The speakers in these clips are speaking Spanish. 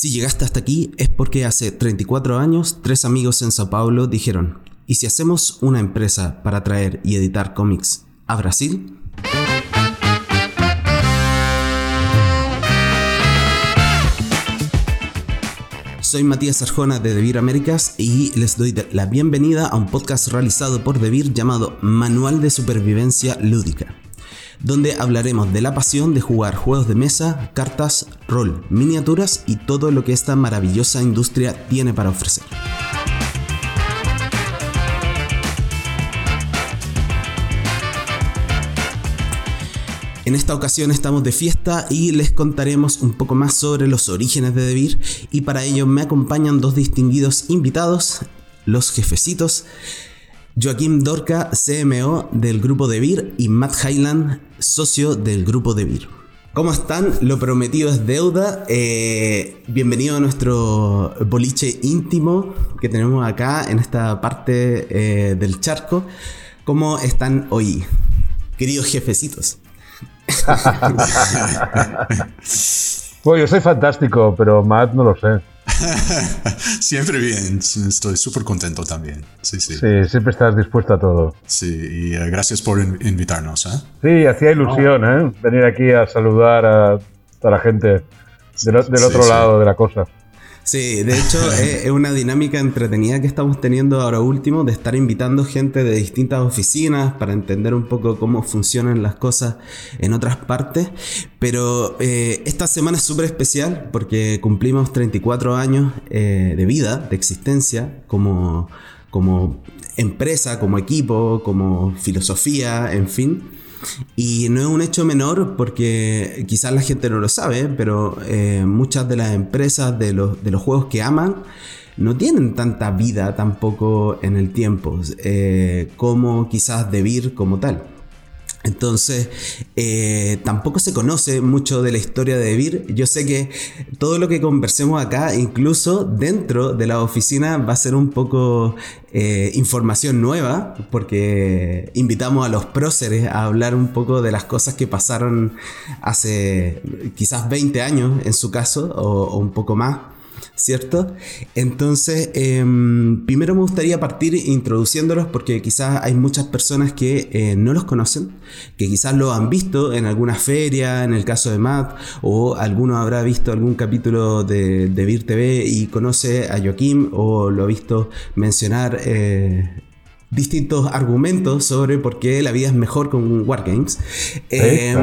Si llegaste hasta aquí es porque hace 34 años tres amigos en Sao Paulo dijeron, ¿y si hacemos una empresa para traer y editar cómics a Brasil? Soy Matías Arjona de Devir Américas y les doy la bienvenida a un podcast realizado por Devir llamado Manual de Supervivencia Lúdica, donde hablaremos de la pasión de jugar juegos de mesa, cartas, rol, miniaturas y todo lo que esta maravillosa industria tiene para ofrecer. En esta ocasión estamos de fiesta y les contaremos un poco más sobre los orígenes de Debir y para ello me acompañan dos distinguidos invitados, los jefecitos, Joaquín Dorca, CMO del grupo Debir y Matt Highland, socio del grupo Debir. ¿Cómo están? Lo prometido es deuda. Eh, bienvenido a nuestro boliche íntimo que tenemos acá en esta parte eh, del charco. ¿Cómo están hoy, queridos jefecitos? bueno, yo soy fantástico, pero Matt no lo sé. siempre bien, estoy súper contento también. Sí, sí. Sí, siempre estás dispuesto a todo. Sí, y eh, gracias por invitarnos. ¿eh? Sí, hacía ilusión ¿eh? venir aquí a saludar a, la gente del, otro lado de la cosa. Sí, de hecho es, una dinámica entretenida que estamos teniendo ahora último de estar invitando gente de distintas oficinas para entender un poco cómo funcionan las cosas en otras partes. Pero eh, esta semana es súper especial porque cumplimos 34 años eh, de vida, de existencia como, como empresa, como equipo, como filosofía, en fin. Y no es un hecho menor porque quizás la gente no lo sabe, pero eh, muchas de las empresas de los, de los, juegos que aman no tienen tanta vida tampoco en el tiempo eh, como quizás Debir como tal. Entonces, eh, tampoco se conoce mucho de la historia de Debir. Yo sé que todo lo que conversemos acá, incluso dentro de la oficina, va a ser un poco eh, información nueva, porque invitamos a los próceres a hablar un poco de las cosas que pasaron hace quizás 20 años en su caso, o un poco más. ¿Cierto? Entonces, em, primero me gustaría partir introduciéndolos porque quizás hay muchas personas que eh, no los conocen, que quizás lo han visto en alguna feria, en el caso de Matt, o alguno habrá visto algún capítulo de, de Vir TV y conoce a Joaquín o lo ha visto mencionar eh, distintos argumentos sobre por qué la vida es mejor con Wargames. Eh,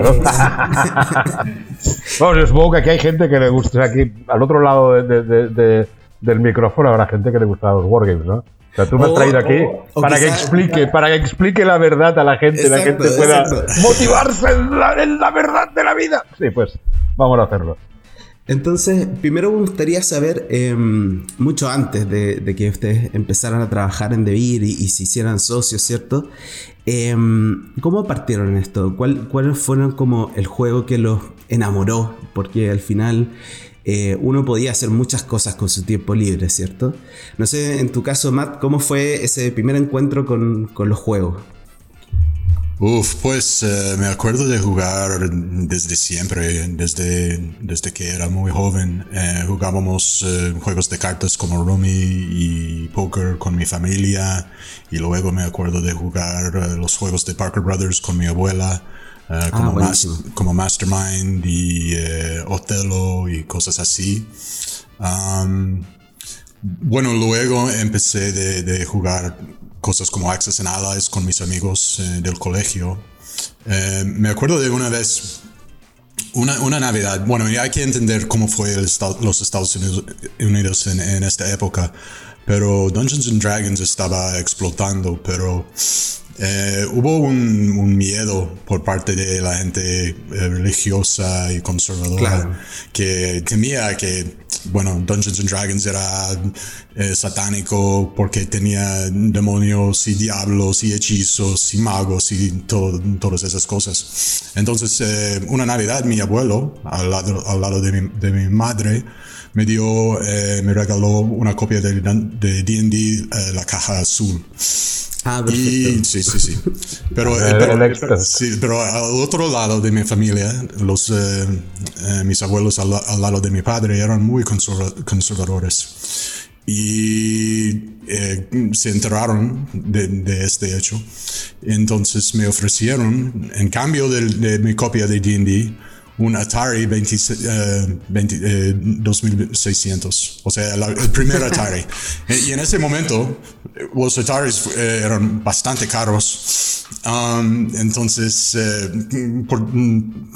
bueno, yo supongo que aquí hay gente que le gusta, aquí al otro lado del micrófono habrá gente que le gusta los Wargames, ¿no? O sea, tú me has traído aquí para que explique, para que explique la verdad a la gente, la gente pueda motivarse en la, en la verdad de la vida. Sí, pues vamos a hacerlo. Entonces, primero me gustaría saber, em, mucho antes de, que ustedes empezaran a trabajar en Debir y, se hicieran socios, ¿cierto? Em, ¿Cómo partieron esto? ¿Cuál, ¿Cuál fueron como el juego que los enamoró? Porque al final eh, uno podía hacer muchas cosas con su tiempo libre, ¿cierto? No sé, en tu caso, Matt, ¿cómo fue ese primer encuentro con los juegos? Uf, pues eh, me acuerdo de jugar desde siempre, desde, desde que era muy joven. Eh, jugábamos eh, juegos de cartas como Rummy y Poker con mi familia. Y luego me acuerdo de jugar los juegos de Parker Brothers con mi abuela. Ah, como, como, Mastermind y Othello y cosas así. bueno, luego empecé de, de jugar cosas como Access and Allies con mis amigos eh, del colegio. Eh, me acuerdo de una vez, una, una, Navidad, bueno, y hay que entender cómo fue los Estados Unidos, en, en, esta época, pero Dungeons and Dragons estaba explotando, pero eh, hubo un, miedo por parte de la gente eh, religiosa y conservadora que temía que, bueno, Dungeons and Dragons era eh, satánico porque tenía demonios y diablos y hechizos y magos y todas esas cosas. Entonces, una Navidad mi abuelo, al lado, al lado de, mi, de mi madre, me dio, eh, me regaló una copia de D&D, la caja azul. Ah, perfecto. sí, sí, sí. Pero, pero, sí, pero, al otro lado de mi familia, los, mis abuelos al, al, lado de mi padre eran muy conservadores y eh, se enteraron de, este hecho. Entonces me ofrecieron, en cambio de, mi copia de D&D, un Atari 20, 2600, o sea, el primer Atari. y en ese momento los Ataris eh, eran bastante caros, um, entonces eh, por,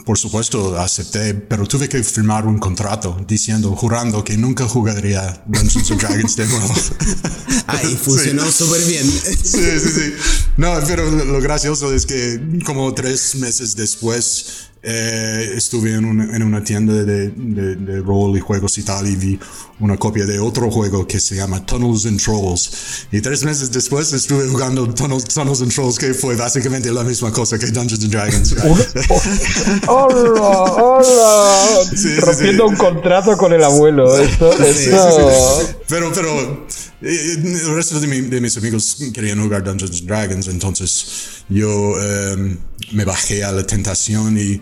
por, supuesto acepté, pero tuve que firmar un contrato diciendo, jurando que nunca jugaría Dungeons and Dragons de nuevo. Ahí funcionó súper bien. sí, sí, sí. No, pero lo gracioso es que como tres meses después eh, estuve en una, en una tienda de, de, de, rol y juegos y tal y vi una copia de otro juego que se llama Tunnels and Trolls. Y tres meses después estuve jugando Tunnels, Tunnels and Trolls, que fue básicamente la misma cosa que Dungeons and Dragons. ¡Hola! ¡Hola! Rompiendo un contrato con el abuelo. Esto, esto... Pero, pero el resto de, mis amigos querían jugar Dungeons and Dragons, entonces yo em, me bajé a la tentación y,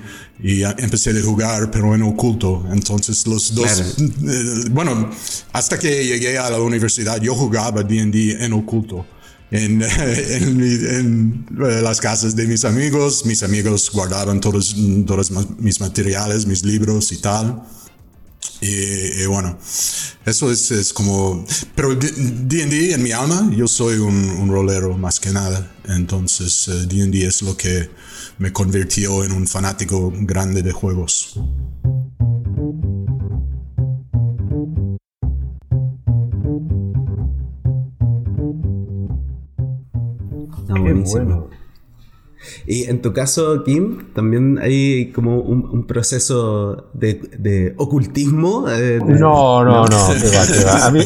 empecé a jugar, pero en oculto. Entonces los dos, eh, bueno, hasta que llegué a la universidad, yo jugaba D&D en oculto. En, en, las casas de mis amigos, mis amigos guardaban todos, todos mis materiales, mis libros y tal. Y, bueno, eso es, es como... Pero D&D en mi alma, yo soy un, un, rolero más que nada. Entonces D&D eh, es lo que me convirtió en un fanático grande de juegos. Qué bueno. Y en tu caso, Kim, también hay como un, proceso de, ocultismo. Eh, no, no, no, A mí,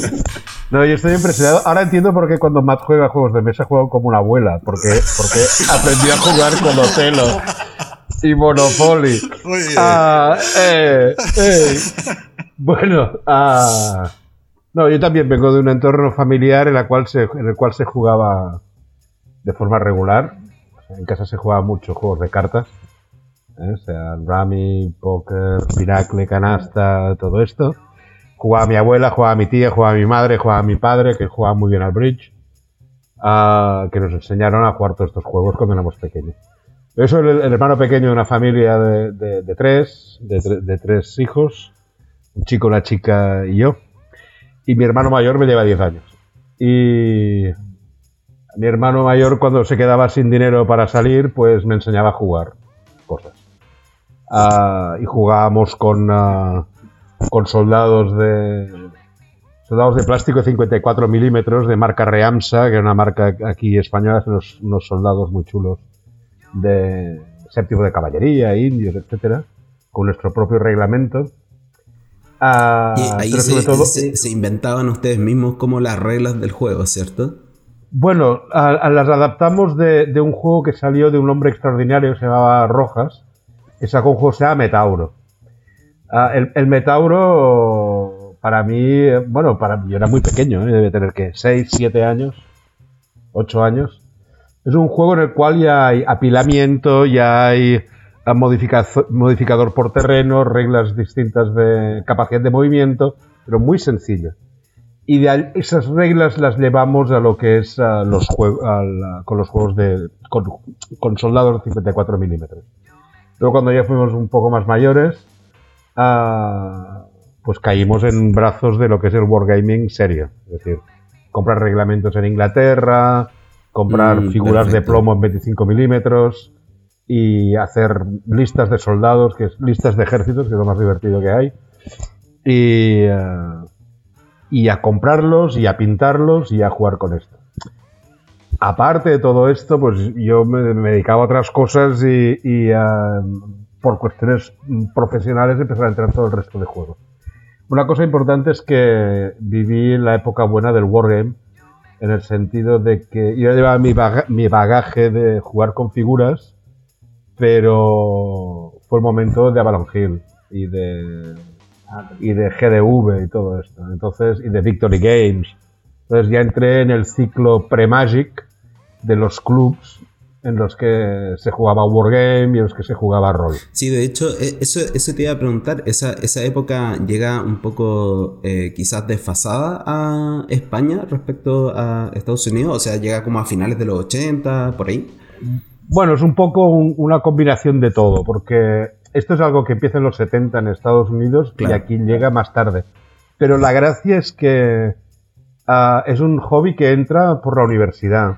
no, yo estoy impresionado. Ahora entiendo por qué cuando Matt juega juegos de mesa juega como una abuela, porque, porque aprendió a jugar con Otelo y Monopoly. Ah, eh, eh. Bueno, ah, no, yo también vengo de un entorno familiar en, la cual se, en el cual se jugaba de forma regular en casa se juega mucho juegos de cartas, ¿eh? o sea, Rami, Poker, Miracle, Canasta, todo esto. Jugaba mi abuela, jugaba mi tía, jugaba mi madre, jugaba mi padre, que jugaba muy bien al bridge, ah, que nos enseñaron a jugar todos estos juegos cuando éramos pequeños. Yo soy el, hermano pequeño de una familia de, tres, de, tres hijos, un chico, una chica y yo. Y mi hermano mayor me lleva 10 años. Y mi hermano mayor cuando se quedaba sin dinero para salir, pues me enseñaba a jugar cosas. Ah, y jugábamos con, ah, con soldados de soldados de plástico de 54 milímetros de marca Reamsa, que es una marca aquí española, unos, unos soldados muy chulos de séptimo de caballería, indios, etcétera, con nuestro propio reglamento. Ah, y ahí se, se inventaban ustedes mismos como las reglas del juego, ¿cierto? Bueno, las adaptamos de, un juego que salió de un hombre extraordinario que se llamaba Rojas, que sacó un juego se llama Metauro. Ah, el, Metauro, para mí, bueno, para yo era muy pequeño, ¿eh? debe tener que 6, 7 años, 8 años. Es un juego en el cual ya hay apilamiento, ya hay modificador por terreno, reglas distintas de capacidad de movimiento, pero muy sencillo y de esas reglas las llevamos a lo que es los con los juegos de con, soldados de 54 milímetros. Luego cuando ya fuimos un poco más mayores, ah, pues caímos en brazos de lo que es el wargaming serio. Es decir, comprar reglamentos en Inglaterra, comprar mm, figuras de plomo en 25 milímetros y hacer listas de soldados, que es listas de ejércitos, que es lo más divertido que hay. Y, ah, y a comprarlos y a pintarlos y a jugar con esto. Aparte de todo esto, pues yo me, dedicaba a otras cosas y, por cuestiones profesionales empecé a entrar todo el resto de juegos. Una cosa importante es que viví la época buena del Wargame, en el sentido de que yo llevaba mi, mi bagaje de jugar con figuras, pero fue el momento de Avalon Hill y de y de GDV y todo esto. Entonces, y de Victory Games. Entonces ya entré en el ciclo pre-Magic de los clubs en los que se jugaba Wargame y en los que se jugaba rol. Sí, de hecho, e, eso, eso te iba a preguntar, esa, esa época llega un poco eh, quizás desfasada a España respecto a Estados Unidos, o sea, llega como a finales de los 80, por ahí. Bueno, es un poco una combinación de todo, porque esto es algo que empieza en los 70 en Estados Unidos y aquí llega más tarde. Pero la gracia es que ah, es un hobby que entra por la universidad.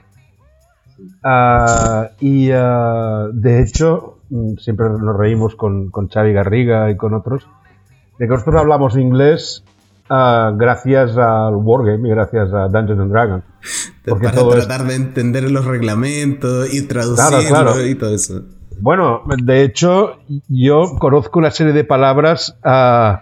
Ah, y ah, de hecho, mm, siempre nos reímos con, con Xavi Garriga y con otros, de que nosotros hablamos inglés gracias al Wargame y gracias a Dungeons and Dragons. Porque para tratar de entender los reglamentos y traducirlo y todo eso. Bueno, de hecho, yo conozco una serie de palabras uh,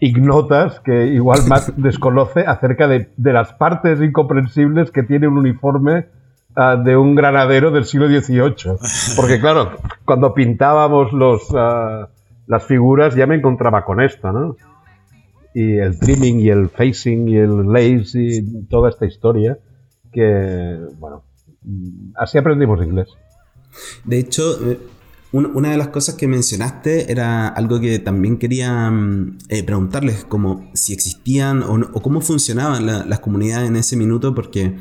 ignotas que igual Matt desconoce acerca de, las partes incomprensibles que tiene un uniforme ah, de un granadero del siglo XVIII. Porque claro, cuando pintábamos los, ah, las figuras ya me encontraba con esto, ¿no? Y el trimming y el facing y el lace y toda esta historia que, bueno, así aprendimos inglés. De hecho, eh, una de las cosas que mencionaste era algo que también quería mm, eh, preguntarles, como si existían o, cómo funcionaban las comunidades en ese minuto, porque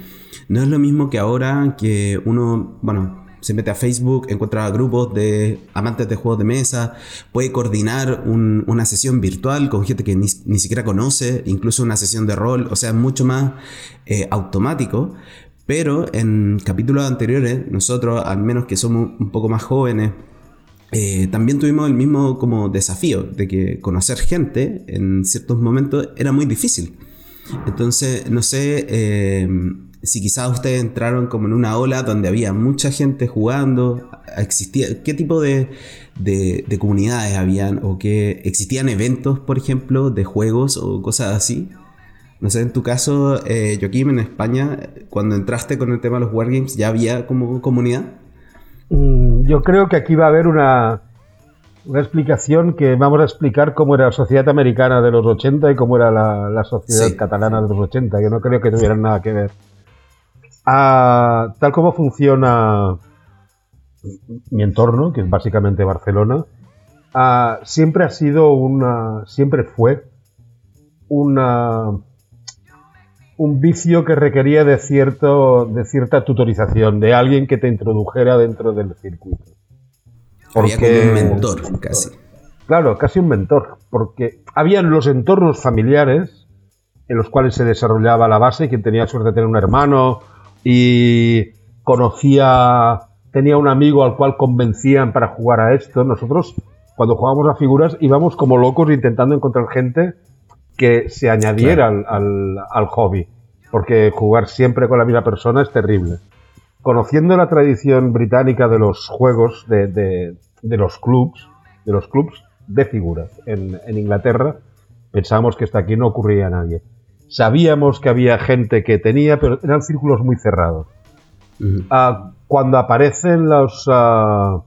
no es lo mismo que ahora que uno, bueno, se mete a Facebook, encuentra grupos de amantes de juegos de mesa, puede coordinar una sesión virtual con gente que ni, siquiera conoce, incluso una sesión de rol, o sea, mucho más eh, automático. Pero en capítulos anteriores, nosotros, al menos que somos un poco más jóvenes, eh, también tuvimos el mismo como desafío de que conocer gente en ciertos momentos era muy difícil. Entonces, no sé eh, si quizás ustedes entraron como en una ola donde había mucha gente jugando, existía, ¿qué tipo de, de, comunidades habían o que existían eventos, por ejemplo, de juegos o cosas así? No sé, en tu caso, eh, Joaquín, en España, cuando entraste con el tema de los Wargames, ¿ya había como comunidad? Mm, yo creo que aquí va a haber una, una explicación que vamos a explicar cómo era la sociedad americana de los 80 y cómo era la, sociedad catalana de los 80, que no creo que tuvieran nada que ver. Ah, tal como funciona mi entorno, que es básicamente Barcelona, ah, siempre ha sido una, siempre fue una, un vicio que requería de, cierto, de cierta tutorización, de alguien que te introdujera dentro del circuito. Porque, un mentor, casi. Claro, casi un mentor, porque habían los entornos familiares en los cuales se desarrollaba la base, quien tenía suerte de tener un hermano y conocía, tenía un amigo al cual convencían para jugar a esto. Nosotros, cuando jugábamos a figuras, íbamos como locos intentando encontrar gente que se añadiera al, hobby, porque jugar siempre con la misma persona es terrible. Conociendo la tradición británica de los juegos, de, los clubs, de los clubs de figuras en, Inglaterra, pensábamos que hasta aquí no ocurría a nadie. Sabíamos que había gente que tenía, pero eran círculos muy cerrados. Ah, cuando aparecen los, ah,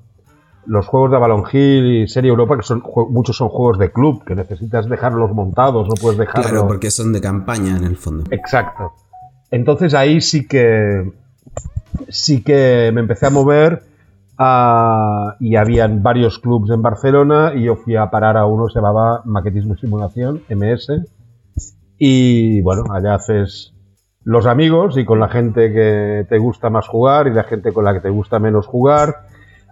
los juegos de Avalon Hill y Serie Europa, que son muchos son juegos de club, que necesitas dejarlos montados, no puedes dejarlos. Claro, porque son de campaña en el fondo. Exacto. Entonces ahí sí que sí que me empecé a mover y habían varios clubs en Barcelona y yo fui a parar a uno, se llamaba Maquetismo y Simulación, MS. Y bueno, allá haces los amigos y con la gente que te gusta más jugar y la gente con la que te gusta menos jugar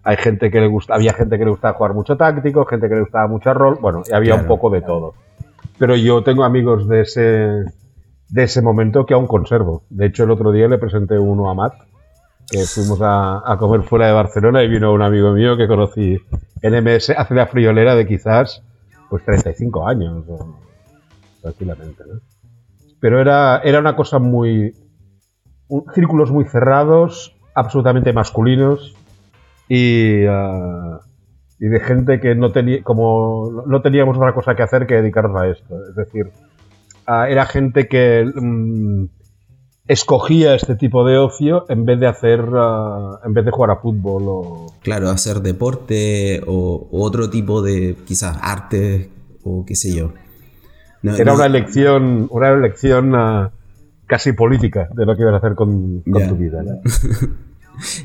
hay gente que le gusta, había gente que le gustaba jugar mucho táctico, gente que le gustaba mucho rol, bueno, había un poco de todo. Pero yo tengo amigos de ese, de ese momento que aún conservo. De hecho, el otro día le presenté uno a Matt, que fuimos a, comer fuera de Barcelona y vino un amigo mío que conocí en MS hace la friolera de quizás pues 35 años, tranquilamente, ¿no? Pero era, era una cosa muy... círculos muy cerrados, absolutamente masculinos, y, uh, y de gente que no tenía, como no teníamos otra cosa que hacer que dedicarnos a esto. Es decir, uh, era gente que mm, escogía este tipo de ocio en vez de hacer, uh, en vez de jugar a fútbol o... Claro, hacer deporte o, otro tipo de quizás arte o qué sé yo. Era una elección, una elección ah, casi política de lo que ibas a hacer con, tu vida.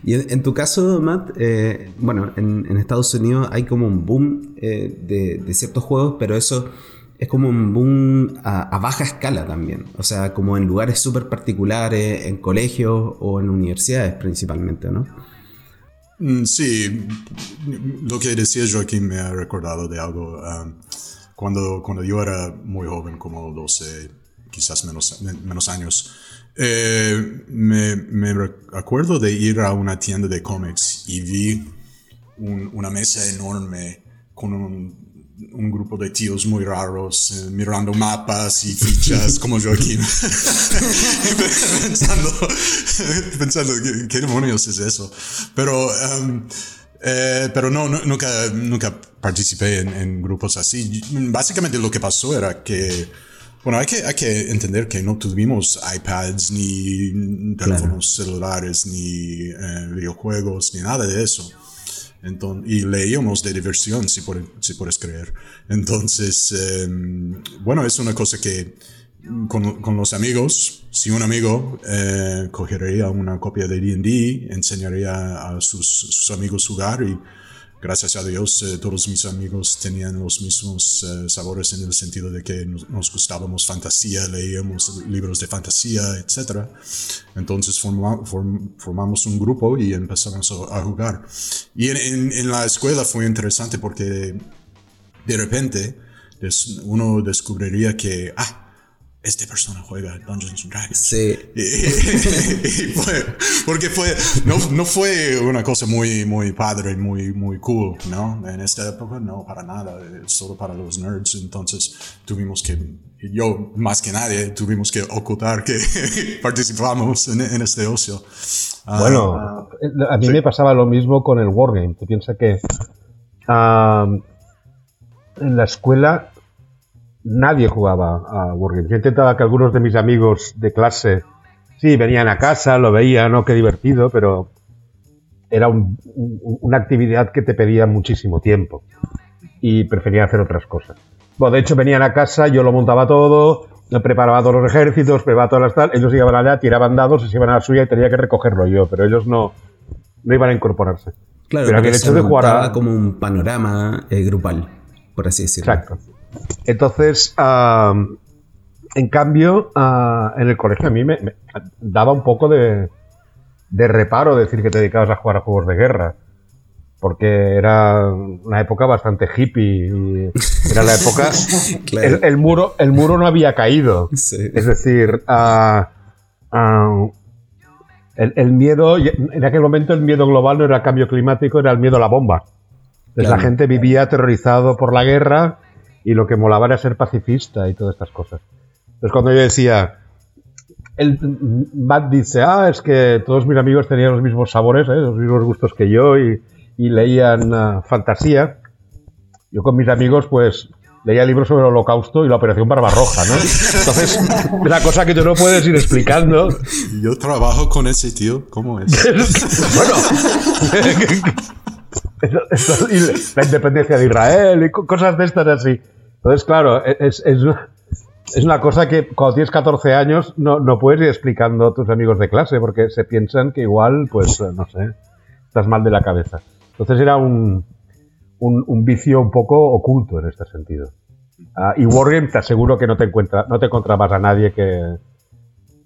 y en, tu caso, Matt, eh, bueno, en, Estados Unidos hay como un boom eh, de, ciertos juegos, pero eso es como un boom a, baja escala también. O sea, como en lugares súper particulares, en colegios o en universidades principalmente, ¿no? Mm, sí, lo que decía Joaquín me ha recordado de algo. Um, cuando, cuando yo era muy joven, como 12, quizás menos, menos años, eh, me, me, acuerdo de ir a una tienda de cómics y vi una mesa enorme con un, un, grupo de tíos muy raros eh, mirando mapas y fichas como Joaquín. pensando, pensando ¿qué, demonios es eso? Pero... Um, eh, pero no, nunca, nunca participé en, grupos así. Básicamente lo que pasó era que, bueno, hay que, hay que entender que no tuvimos iPads, ni teléfonos celulares, ni eh, videojuegos, ni nada de eso. Entonces, y leíamos de diversión, si, si puedes creer. Entonces, em, bueno, es una cosa que con, con, los amigos, si un amigo eh, cogería una copia de D&D, enseñaría a sus, sus, amigos jugar y gracias a Dios eh, todos mis amigos tenían los mismos eh, sabores en el sentido de que nos, gustábamos fantasía, leíamos libros de fantasía, etc. Entonces formamos un grupo y empezamos a, jugar. Y en, en, la escuela fue interesante porque de repente uno descubriría que, ah, esta persona juega Dungeons and Dragons. Sí. porque fue, no, no, fue una cosa muy, muy padre, muy, muy cool, ¿no? En esta época no, para nada, solo para los nerds. Entonces tuvimos que, yo más que nadie, tuvimos que ocultar que participamos en, en, este ocio. Ah, bueno, a mí me pasaba lo mismo con el Wargame. Tú piensas que ah, en la escuela nadie jugaba a Wargames. Yo intentaba que algunos de mis amigos de clase, sí, venían a casa, lo veían, ¿no? Qué divertido, pero era una actividad que te pedía muchísimo tiempo y prefería hacer otras cosas. Bueno, de hecho venían a casa, yo lo montaba todo, preparaba todos los ejércitos, preparaba todas las tal, ellos iban allá, tiraban dados, se iban a la suya y tenía que recogerlo yo, pero ellos no, no iban a incorporarse. Claro, pero el hecho de jugar como un panorama eh, grupal, por así decirlo. Exacto. Entonces, en cambio, en el colegio a mí me, daba un poco de, reparo decir que te dedicabas a jugar a juegos de guerra. Porque era una época bastante hippie. Y era la época. el, muro, el muro no había caído. Es decir, el, miedo. En aquel momento, el miedo global no era el cambio climático, era el miedo a la bomba. La gente vivía aterrorizado por la guerra y lo que molaba era ser pacifista y todas estas cosas. Entonces cuando yo decía, el Matt dice, ah, es que todos mis amigos tenían los mismos sabores, ¿eh? los mismos gustos que yo y, leían ah, fantasía. Yo con mis amigos, pues, leía libros sobre el holocausto y la operación Barbarroja, ¿no? Entonces, la cosa que tú no puedes ir explicando. Yo trabajo con ese tío, ¿cómo es? bueno, la independencia de Israel y cosas de estas así. Entonces, claro, e, es, es, una cosa que cuando tienes 14 años no, no, puedes ir explicando a tus amigos de clase porque se piensan que igual, pues, no sé, estás mal de la cabeza. Entonces era un, un, vicio un poco oculto en este sentido. Ah, y Wargame te aseguro que no te, encuentra, no te encontrabas a nadie que,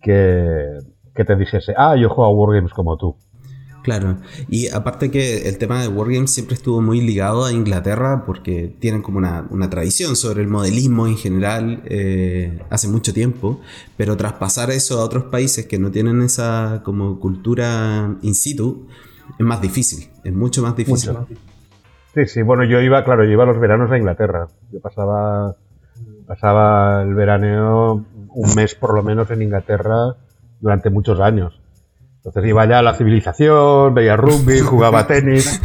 que, que te dijese, ah, yo juego a Wargames como tú. Claro, y aparte que el tema de Wargames siempre estuvo muy ligado a Inglaterra porque tienen como una, tradición sobre el modelismo en general eh, hace mucho tiempo, pero traspasar eso a otros países que no tienen esa como cultura in situ es más difícil, es mucho más difícil. Sí, sí, bueno, yo iba, claro, yo iba los veranos a Inglaterra, yo pasaba, pasaba el veraneo un mes por lo menos en Inglaterra durante muchos años. Entonces iba ya a la civilización, veía rugby, jugaba tenis,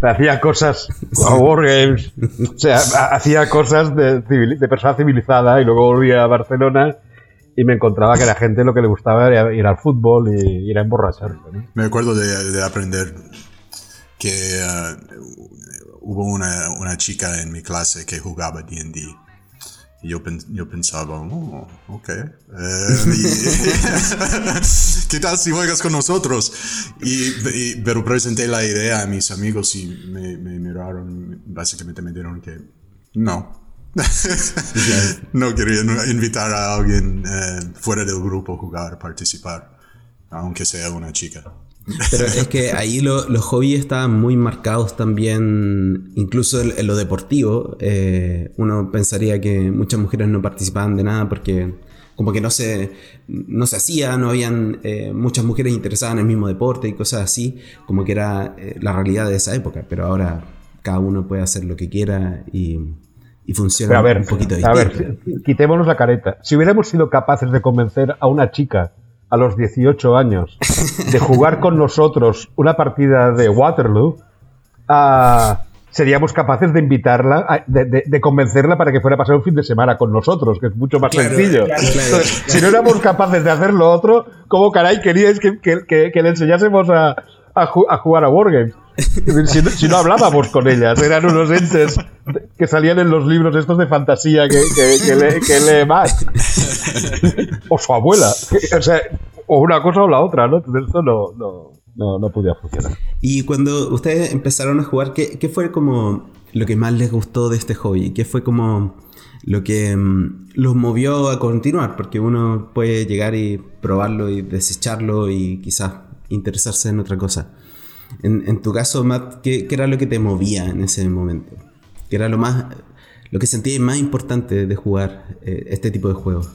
hacía cosas, jugaba wargames, o sea, hacía cosas de, persona civilizada y luego volvía a Barcelona y me encontraba que la gente lo que le gustaba era ir al fútbol y ir a emborracharse. Me acuerdo de, aprender que uh, hubo una, una, chica en mi clase que jugaba D&D Y yo, yo pensaba, oh, ok. Eh, ¿Qué tal si juegas con nosotros? Y, pero presenté la idea a mis amigos y me, me miraron, básicamente me dijeron que no. no quería invitar a alguien eh, fuera del grupo a jugar, participar, aunque sea una chica. Pero es que ahí los hobbies estaban muy marcados también, incluso en, lo deportivo. Eh, uno pensaría que muchas mujeres no participaban de nada porque como que no se, no se hacía, no habían eh, muchas mujeres interesadas en el mismo deporte y cosas así, como que era eh, la realidad de esa época. Pero ahora cada uno puede hacer lo que quiera y, funciona un poquito distinto. A ver, quitémonos la careta. Si hubiéramos sido capaces de convencer a una chica a los 18 años de jugar con nosotros una partida de Waterloo, ah, seríamos capaces de invitarla, de, convencerla para que fuera a pasar un fin de semana con nosotros, que es mucho más sencillo. si no éramos capaces de hacer lo otro, ¿cómo caray queríais que, que, le enseñásemos a, a, jugar a Wargames? Si no, hablábamos con ellas, eran unos entes que salían en los libros estos de fantasía que, que, lee, más. O su abuela. O sea, o una cosa o la otra, ¿no? Entonces esto no, no, no, podía funcionar. Y cuando ustedes empezaron a jugar, ¿qué, ¿qué, fue como lo que más les gustó de este hobby? ¿Qué fue como lo que mm, los movió a continuar? Porque uno puede llegar y probarlo y desecharlo y quizás interesarse en otra cosa. En, tu caso, Matt, ¿qué, era lo que te movía en ese momento? ¿Qué era lo más, lo que sentías más importante de jugar eh, este tipo de juegos?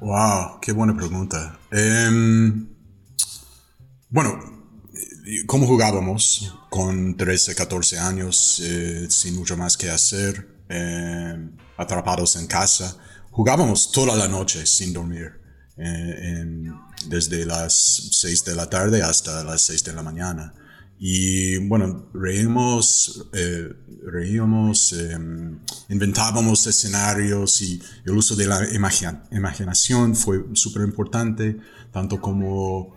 Wow, qué buena pregunta. Em, bueno, ¿cómo jugábamos con 13, 14 años eh, sin mucho más que hacer? Eh, atrapados en casa. Jugábamos toda la noche sin dormir, eh, desde las 6 de la tarde hasta las 6 de la mañana. Y bueno, reímos, eh, reíamos, em, inventábamos escenarios y el uso de la imaginación fue súper importante, tanto como...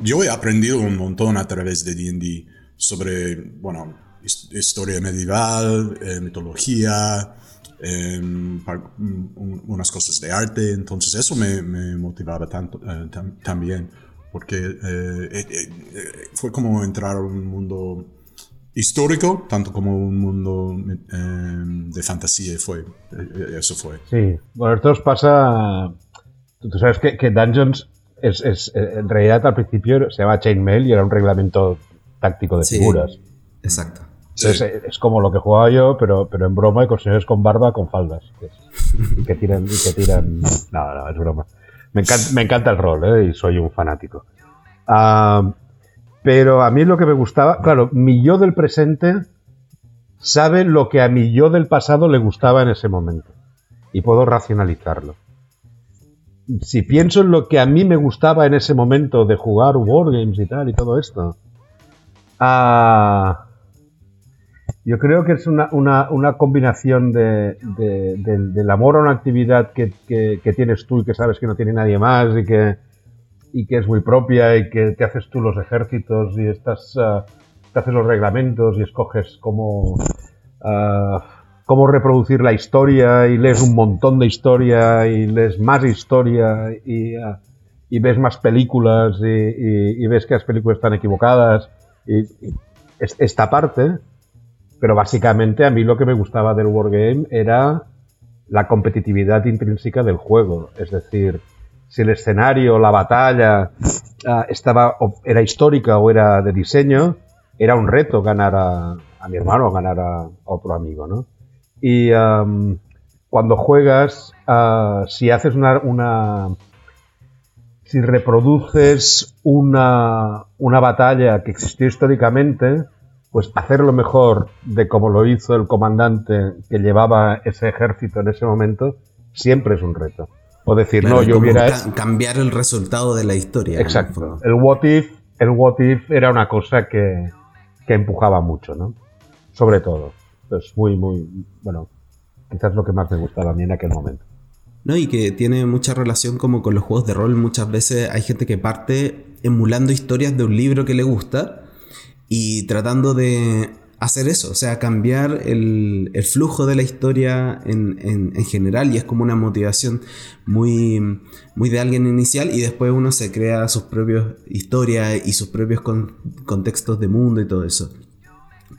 yo he aprendido un montón a través de D&D sobre, bueno, historia medieval, eh, mitología, em, unas cosas de arte, entonces eso me, motivaba tanto eh, también, porque eh, fue como entrar a un mundo histórico, tanto como un mundo em, de fantasía, fue, eso fue. Sí, bueno, esto os pasa, tú sabes que, que Dungeons es, es, en realidad al principio se llama Chainmail y era un reglamento táctico de figuras. Exacto. Es, como lo que jugaba yo, pero, pero en broma y con señores con barba con faldas. y que tiran, que tiran. No, no, es broma. Me encanta, me encanta el rol, ¿eh? y soy un fanático. Ah, pero a mí lo que me gustaba, claro, mi yo del presente sabe lo que a mi yo del pasado le gustaba en ese momento. Y puedo racionalizarlo. Si pienso en lo que a mí me gustaba en ese momento de jugar Wargames y tal y todo esto. Ah, yo creo que es una, una, combinación de, del amor a una actividad que, que, tienes tú y que sabes que no tiene nadie más y que, y que es muy propia y que te haces tú los ejércitos y estás, uh, te haces los reglamentos y escoges cómo, uh, cómo reproducir la historia y lees un montón de historia y lees más historia y, uh, y ves más películas y, ves que las películas están equivocadas. Y, esta parte pero básicamente a mí lo que me gustaba del Wargame era la competitividad intrínseca del juego. Es decir, si el escenario, la batalla ah, estaba, era histórica o era de diseño, era un reto ganar a, mi hermano o ganar a, otro amigo, ¿no? Y cuando juegas, ah, si haces una, si reproduces una, una batalla que existió históricamente, pues hacerlo mejor de como lo hizo el comandante que llevaba ese ejército en ese momento, siempre es un reto. O decir, no, yo hubiera... cambiar el resultado de la historia. Exacto. El what if, el what if era una cosa que, que empujaba mucho, ¿no? Sobre todo. Es muy, muy... Bueno, quizás lo que más me gustaba a mí en aquel momento. ¿no? Y que tiene mucha relación como con los juegos de rol. Muchas veces hay gente que parte emulando historias de un libro que le gusta y tratando de hacer eso, o sea, cambiar el, flujo de la historia en, general y es como una motivación muy, muy de alguien inicial y después uno se crea sus propias historias y sus propios contextos de mundo y todo eso.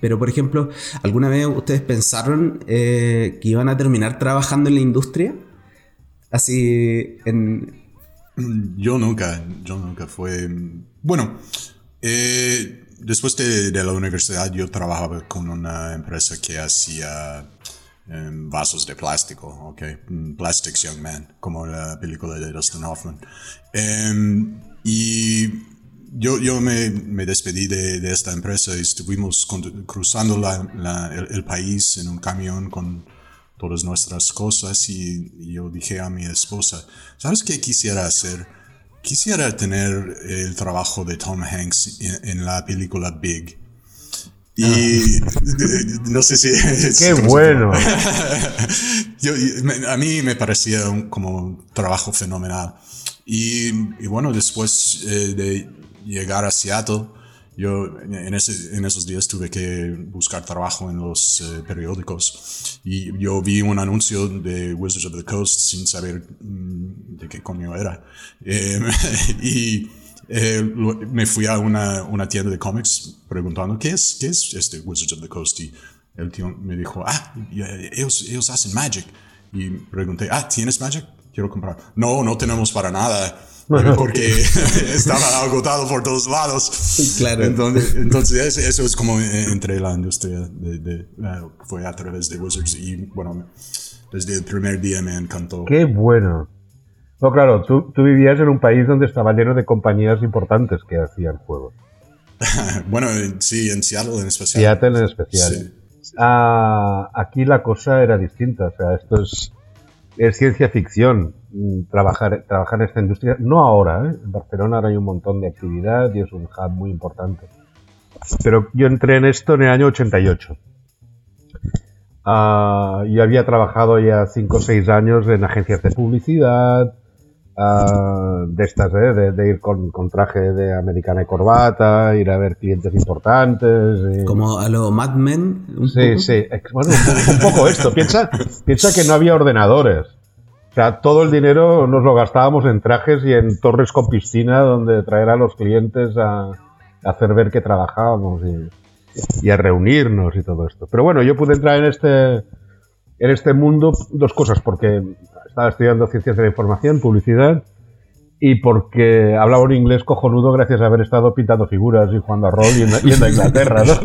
Pero por ejemplo, ¿alguna vez ustedes pensaron eh, que iban a terminar trabajando en la industria? Así en... Yo nunca, yo nunca fue... Bueno, eh, después de, la universidad yo trabajaba con una empresa que hacía em, vasos de plástico, ok, mm, Plastics Young Man, como la película de Dustin Hoffman. Em, y yo, yo me, me despedí de, de, esta empresa y estuvimos cruzando la, el, país en un camión con todas nuestras cosas y, y yo dije a mi esposa, ¿sabes qué quisiera hacer? Quisiera tener el trabajo de Tom Hanks en, la película Big. Y ah. no sé si... ¡Qué bueno! a mí me parecía como un trabajo fenomenal. Y, bueno, después eh, de llegar a Seattle, yo en, ese, en, esos días tuve que buscar trabajo en los eh, periódicos y yo vi un anuncio de Wizards of the Coast sin saber mm, de qué coño era. Eh, y eh, me fui a una, una, tienda de cómics preguntando qué es, qué es este Wizards of the Coast y el tío me dijo, ah, ellos, ellos hacen Magic. Y pregunté, ah, ¿tienes Magic? Quiero comprar. No, no tenemos para nada porque estaba agotado por todos lados. Claro. Entonces, eso es como eh, entre la industria, de, eh, fue a través de Wizards y bueno, desde el primer día me encantó. Qué bueno. No, claro, tú, tú vivías en un país donde estaba lleno de compañías importantes que hacían juegos. bueno, sí, en Seattle en especial. Seattle en especial. Ah, aquí la cosa era distinta, o sea, esto es es ciencia ficción mm, trabajar, trabajar en esta industria. No ahora, ¿eh? en Barcelona ahora hay un montón de actividad y es un hub muy importante. Pero yo entré en esto en el año 88. Uh, yo había trabajado ya 5 o 6 años en agencias de publicidad, uh, de estas, ¿eh? de, ir con, traje de americana y corbata, ir a ver clientes importantes. Como a lo Mad Men. sí, sí. Bueno, un, poco esto. Piensa, piensa que no había ordenadores. O sea, todo el dinero nos lo gastábamos en trajes y en torres con piscina donde traer a los clientes a, hacer ver que trabajábamos y, y, a reunirnos y todo esto. Pero bueno, yo pude entrar en este, en este mundo dos cosas, porque estaba estudiando ciencias de la información, publicidad, y porque hablaba un inglés cojonudo gracias a haber estado pintando figuras y jugando a rol y en, Inglaterra, ¿no?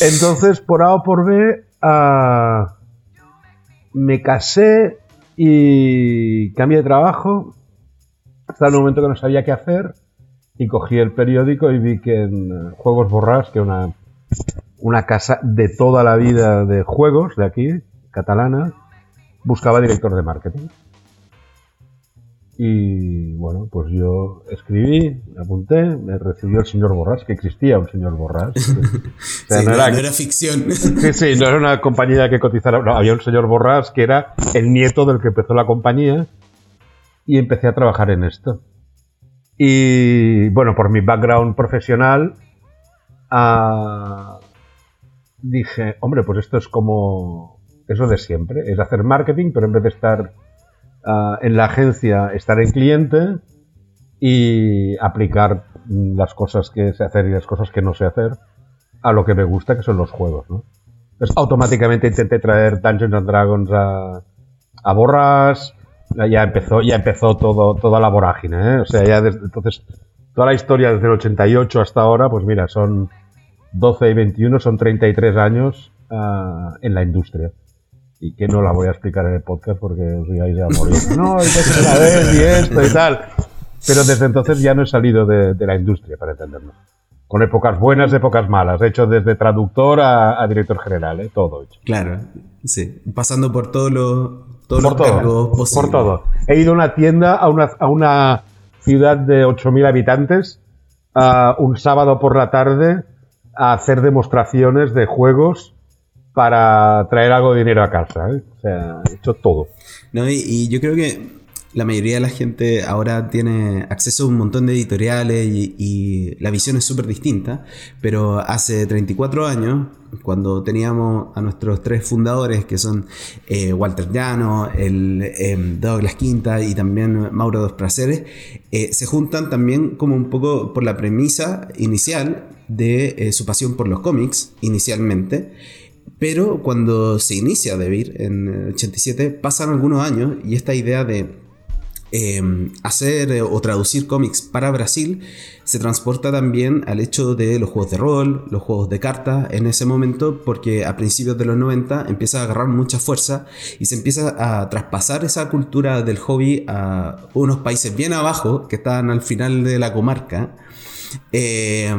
Entonces, por A o por B, ah, me casé y cambié de trabajo hasta el momento que no sabía qué hacer y cogí el periódico y vi que en Juegos Borrás, que una, una casa de toda la vida de juegos de aquí, catalana, buscaba director de marketing. Y bueno, pues yo escribí, me apunté, me recibió el señor Borrás, que existía un señor Borrás. O sea, no, era, ficción. Sí, sí, no era una compañía que cotizara. No, había un señor Borrás que era el nieto del que empezó la compañía y empecé a trabajar en esto. Y bueno, por mi background profesional, ah, dije, hombre, pues esto es como eso de siempre, es hacer marketing, pero en vez de estar ah, en la agencia, estar en cliente y aplicar las cosas que sé hacer y las cosas que no sé hacer a lo que me gusta, que son los juegos. ¿no? Entonces, automáticamente intenté traer Dungeons and Dragons a, a Borras, ya empezó, ya empezó todo, toda la vorágine, ¿eh? O sea, ya desde, entonces, toda la historia desde el 88 hasta ahora, pues mira, son 12 y 21, son 33 años uh, en la industria y que no la voy a explicar en el podcast porque os vais a morir. No, y y esto y tal. Pero desde entonces ya no he salido de, la industria, para entenderlo. Con épocas buenas, épocas malas. He hecho desde traductor a, director general, ¿eh? todo hecho. Claro, sí. Pasando por todo lo, todos por los todo, Por todo. He ido a una tienda, a una, a una ciudad de 8.000 habitantes, a un sábado por la tarde, a hacer demostraciones de juegos para traer algo de dinero a casa. ¿eh? O sea, he hecho todo. No, y, yo creo que la mayoría de la gente ahora tiene acceso a un montón de editoriales y, la visión es súper distinta, pero hace 34 años, cuando teníamos a nuestros tres fundadores, que son eh, Walter Llano, el, em, Douglas Quinta y también Mauro Dos Praceres, eh, se juntan también como un poco por la premisa inicial de su pasión por los cómics, inicialmente, pero cuando se inicia Debir en el 87, pasan algunos años y esta idea de em, hacer eh, o traducir cómics para Brasil se transporta también al hecho de los juegos de rol, los juegos de cartas en ese momento, porque a principios de los 90 empieza a agarrar mucha fuerza y se empieza a traspasar esa cultura del hobby a unos países bien abajo que están al final de la comarca. Eh,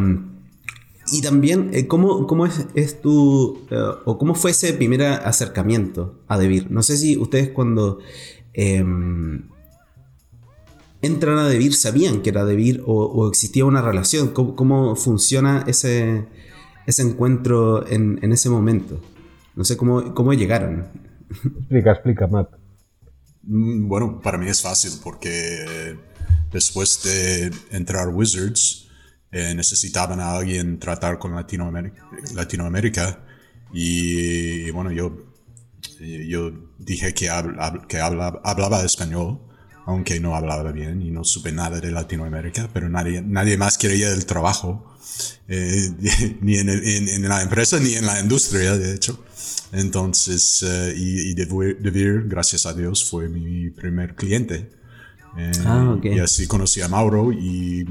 y también, eh, ¿cómo, cómo es, tu, eh, o cómo fue ese primer acercamiento a Debir? No sé si ustedes cuando em, entran a Debir sabían que era Debir o, existía una relación. ¿Cómo, funciona ese, ese encuentro en, en, ese momento? No sé cómo, cómo llegaron. Explica, explica, Matt. Mm, bueno, para mí es fácil porque después de entrar Wizards, eh, necesitaban a alguien tratar con Latinoamérica, Latinoamérica y, bueno, yo, yo dije que, que hablaba español, aunque no hablaba bien y no supe nada de Latinoamérica, pero nadie, nadie más quería el trabajo, eh, ni en, en, la empresa ni en la industria, de hecho. Entonces, eh, y, y Devir, gracias a Dios, fue mi primer cliente. Ah, y así conocí a Mauro y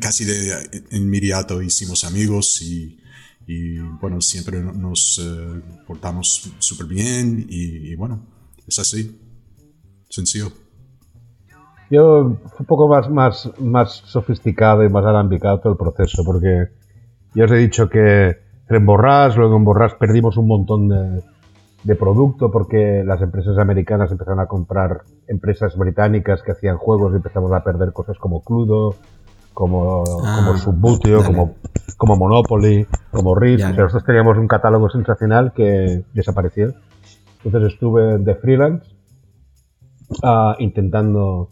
casi de inmediato hicimos amigos y, bueno, siempre nos eh, portamos súper bien y, bueno, es así, sencillo. Yo fue un poco más, más, más sofisticado y más alambicado todo el proceso, porque ya os he dicho que en Borrás, luego en Borrás perdimos un montón de, de producto porque las empresas americanas empezaron a comprar empresas británicas que hacían juegos y empezamos a perder cosas como Cludo, como, ah, como Subbuteo, como, como Monopoly, como Rift. nosotros teníamos un catálogo sensacional que desapareció. Entonces estuve de freelance uh, intentando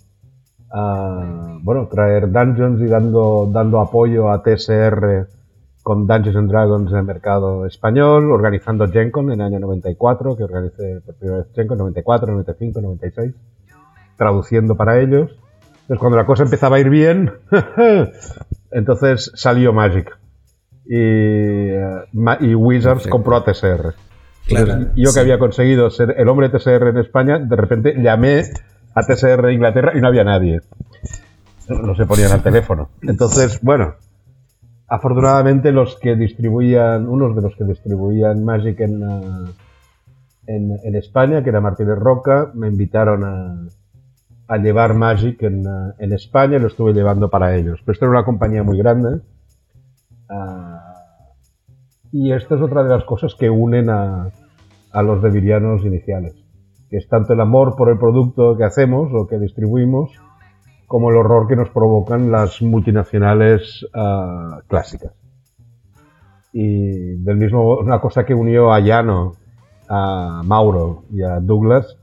uh, bueno, traer dungeons y dando, dando apoyo a TSR con Dungeons and Dragons en el mercado español, organizando GenCon en el año 94, que organicé por primera vez GenCon, 94, 95, 96, traduciendo para ellos. Entonces, cuando la cosa empezaba a ir bien, entonces salió Magic. Y, eh, y Wizards compró a TSR. yo que había conseguido ser el hombre TSR en España, de repente llamé a TSR de Inglaterra y no había nadie. No se ponían al teléfono. Entonces, bueno, afortunadamente los que distribuían, unos de los que distribuían Magic en, eh, en, en España, que era Martínez Roca, me invitaron a, a llevar Magic en, uh, en España lo estuve llevando para ellos. Pero esto era una compañía muy grande. Uh, y esta es otra de las cosas que unen a, a los devirianos iniciales. Que es tanto el amor por el producto que hacemos o que distribuimos, como el horror que nos provocan las multinacionales uh, clásicas. Y del mismo, una cosa que unió a Llano, a Mauro y a Douglas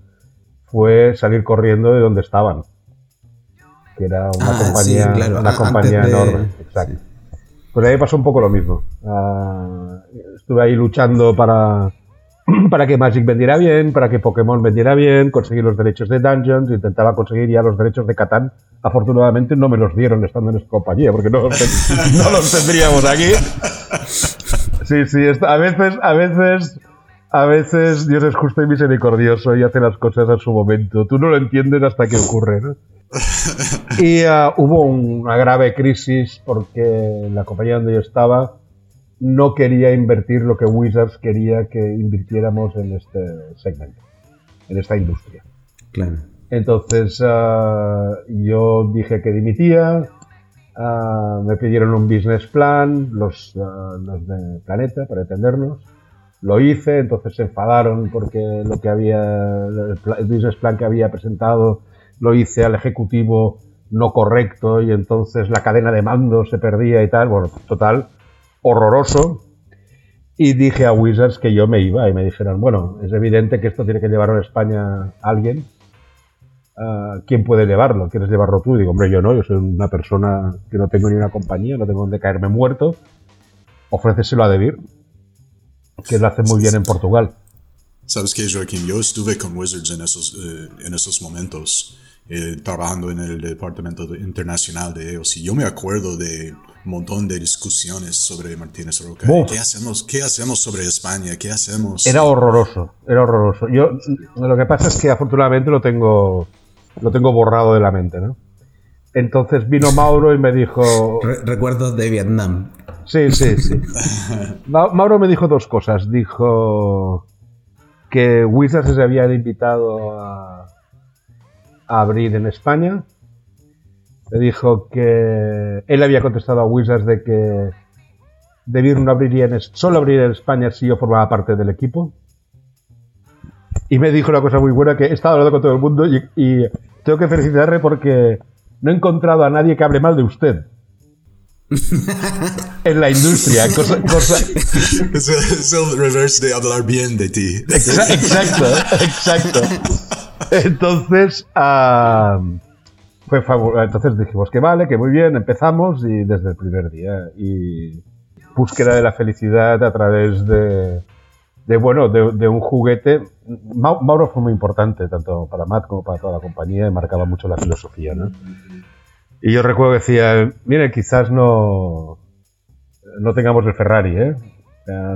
fue salir corriendo de donde estaban. Que era una ah, compañía, una compañía enorme. Exacto. Pues ahí pasó un poco lo mismo. Ah, estuve ahí luchando para, para que Magic vendiera bien, para que Pokémon vendiera bien, conseguir los derechos de Dungeons, intentaba conseguir ya los derechos de Catán. Afortunadamente no me los dieron estando en esta compañía, porque no, no los tendríamos aquí. Sí, sí, a veces, a veces a veces Dios es justo y misericordioso y hace las cosas a su momento. Tú no lo entiendes hasta que ocurre, ¿no? Y uh, hubo una grave crisis porque la compañía donde yo estaba no quería invertir lo que Wizards quería que invirtiéramos en este segmento, en esta industria. Claro. Entonces uh, yo dije que dimitía, uh, me pidieron un business plan, los, los de Planeta, para entendernos, lo hice, entonces se enfadaron porque lo que había, el business plan que había presentado lo hice al ejecutivo no correcto y entonces la cadena de mando se perdía y tal, bueno, total, horroroso. Y dije a Wizards que yo me iba y me dijeron, bueno, es evidente que esto tiene que llevarlo en España alguien. Ah, ¿Quién puede llevarlo? ¿Quieres llevarlo tú? digo, hombre, yo no, yo soy una persona que no tengo ni una compañía, no tengo donde caerme muerto. Ofréceselo a Debir, que lo hace muy bien en Portugal. Sabes que, Joaquín, yo estuve con Wizards en esos, eh, en esos momentos, eh, trabajando en el departamento internacional de ellos, y yo me acuerdo de un montón de discusiones sobre Martínez Roca. ¿Qué hacemos, ¿Qué hacemos sobre España? ¿Qué hacemos? Era horroroso, era horroroso. Yo, lo que pasa es que afortunadamente lo tengo, lo tengo borrado de la mente, ¿no? Entonces vino Mauro y me dijo... recuerdos de Vietnam. Sí, sí, sí. Mauro me dijo dos cosas. Dijo que Wizards se había invitado a, abrir en España. Le dijo que él había contestado a Wizards de que Debir no abriría en, solo abriría en España si yo formaba parte del equipo. Y me dijo una cosa muy buena que he estado hablando con todo el mundo y, y tengo que felicitarle porque no he encontrado a nadie que hable mal de usted. en la industria. Cosa, Es, el reverse de hablar bien de ti. Exacto, exacto. Entonces, fue Entonces dijimos que vale, que muy bien, empezamos y desde el primer día. Y búsqueda de la felicidad a través de, de bueno, de, un juguete. Mauro fue muy importante, tanto para Matt como para toda la compañía, y marcaba mucho la filosofía, ¿no? Y yo recuerdo que decía, mire, quizás no, no tengamos el Ferrari, ¿eh?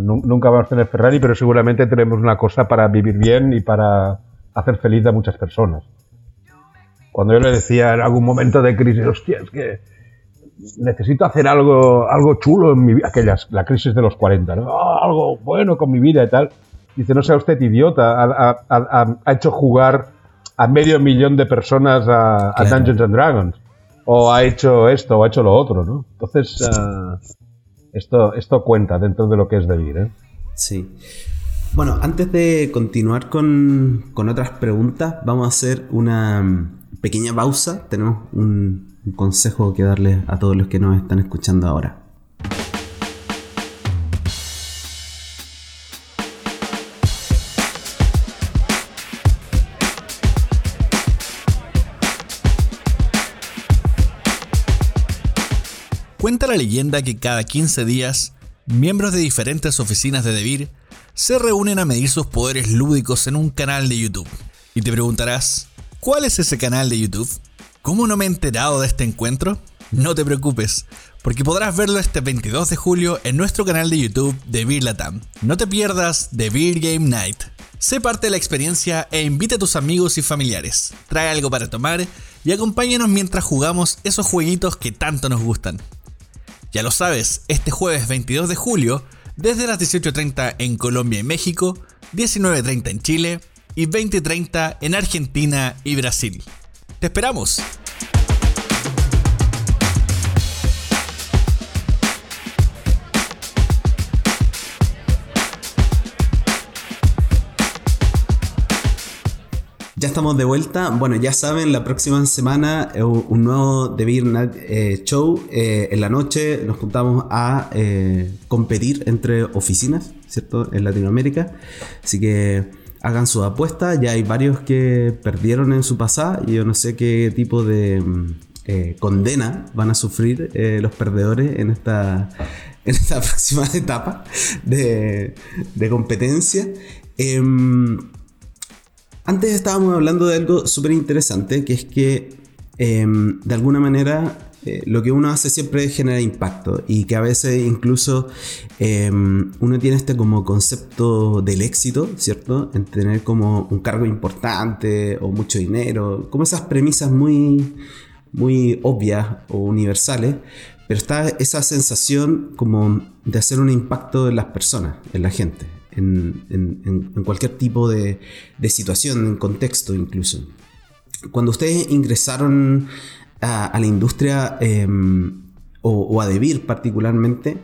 nunca vamos a tener Ferrari, pero seguramente tenemos una cosa para vivir bien y para hacer feliz a muchas personas. Cuando yo le decía en algún momento de crisis, hostia, es que necesito hacer algo, algo chulo en mi vida, aquellas, la crisis de los 40, ¿no? Ah, algo bueno con mi vida y tal. Dice, no sea usted idiota, ha, hecho jugar a medio millón de personas a, Dungeons and Dragons o ha hecho esto o ha hecho lo otro, ¿no? Entonces, ah, esto, esto cuenta dentro de lo que es Debir, ¿eh? Sí. Bueno, antes de continuar con, con, otras preguntas, vamos a hacer una pequeña pausa. Tenemos un, un consejo que darle a todos los que nos están escuchando ahora. Cuenta la leyenda que cada 15 días, miembros de diferentes oficinas de Debir se reúnen a medir sus poderes lúdicos en un canal de YouTube. Y te preguntarás, ¿cuál es ese canal de YouTube? ¿Cómo no me he enterado de este encuentro? No te preocupes, porque podrás verlo este 22 de julio en nuestro canal de YouTube de Beer Latam. No te pierdas The Beer Game Night. Sé parte de la experiencia e invita a tus amigos y familiares. Trae algo para tomar y acompáñanos mientras jugamos esos jueguitos que tanto nos gustan. Ya lo sabes, este jueves 22 de julio, desde las 18.30 en Colombia y México, 19.30 en Chile y 20.30 en Argentina y Brasil. ¡Te esperamos! Ya estamos de vuelta. Bueno, ya saben, la próxima semana eh, un nuevo The Beer Night eh, Show. Eh, en la noche nos juntamos a competir entre oficinas, ¿cierto? En Latinoamérica. Así que hagan su apuesta. Ya hay varios que perdieron en su pasada yo no sé qué tipo de mm, condena van a sufrir los perdedores en esta, en esta próxima etapa de, de competencia. Em, antes estábamos hablando de algo súper interesante, que es que em, de alguna manera eh, lo que uno hace siempre genera impacto y que a veces incluso em, uno tiene este como concepto del éxito, ¿cierto? En tener como un cargo importante o mucho dinero, como esas premisas muy, muy obvias o universales, pero está esa sensación como de hacer un impacto en las personas, en la gente en, cualquier tipo de, situación, en contexto incluso. Cuando ustedes ingresaron a, la industria em, o, a Debir particularmente,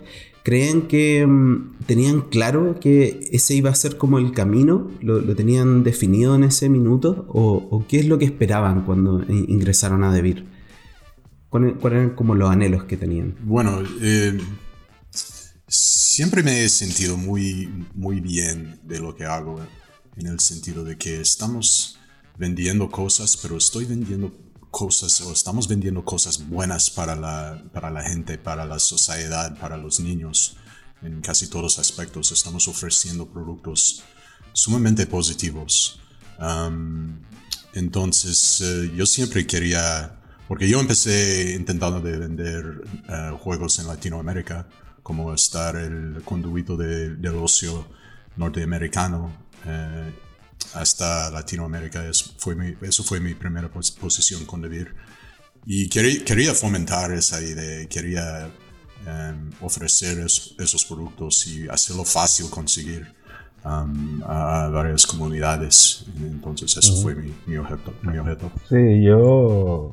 ¿creen que em, tenían claro que ese iba a ser como el camino? ¿Lo, tenían definido en ese minuto? ¿O, qué es lo que esperaban cuando ingresaron a Debir? ¿Cuáles eran como los anhelos que tenían? Bueno, eh, siempre me he sentido muy, muy bien de lo que hago, en el sentido de que estamos vendiendo cosas, pero estoy vendiendo cosas o estamos vendiendo cosas buenas para la, para la gente, para la sociedad, para los niños, en casi todos aspectos. Estamos ofreciendo productos sumamente positivos. entonces, eh, yo siempre quería, porque yo empecé intentando de vender eh, juegos en Latinoamérica, como estar el conduito de, del ocio norteamericano. Eh, hasta Latinoamérica. Eso fue mi, eso fue mi primera posición con Devir. Y quería, quería fomentar esa idea, quería em, ofrecer esos productos y hacerlo fácil conseguir um, a varias comunidades. Entonces, eso fue mi, mi, objeto, mi, objeto, Sí, yo.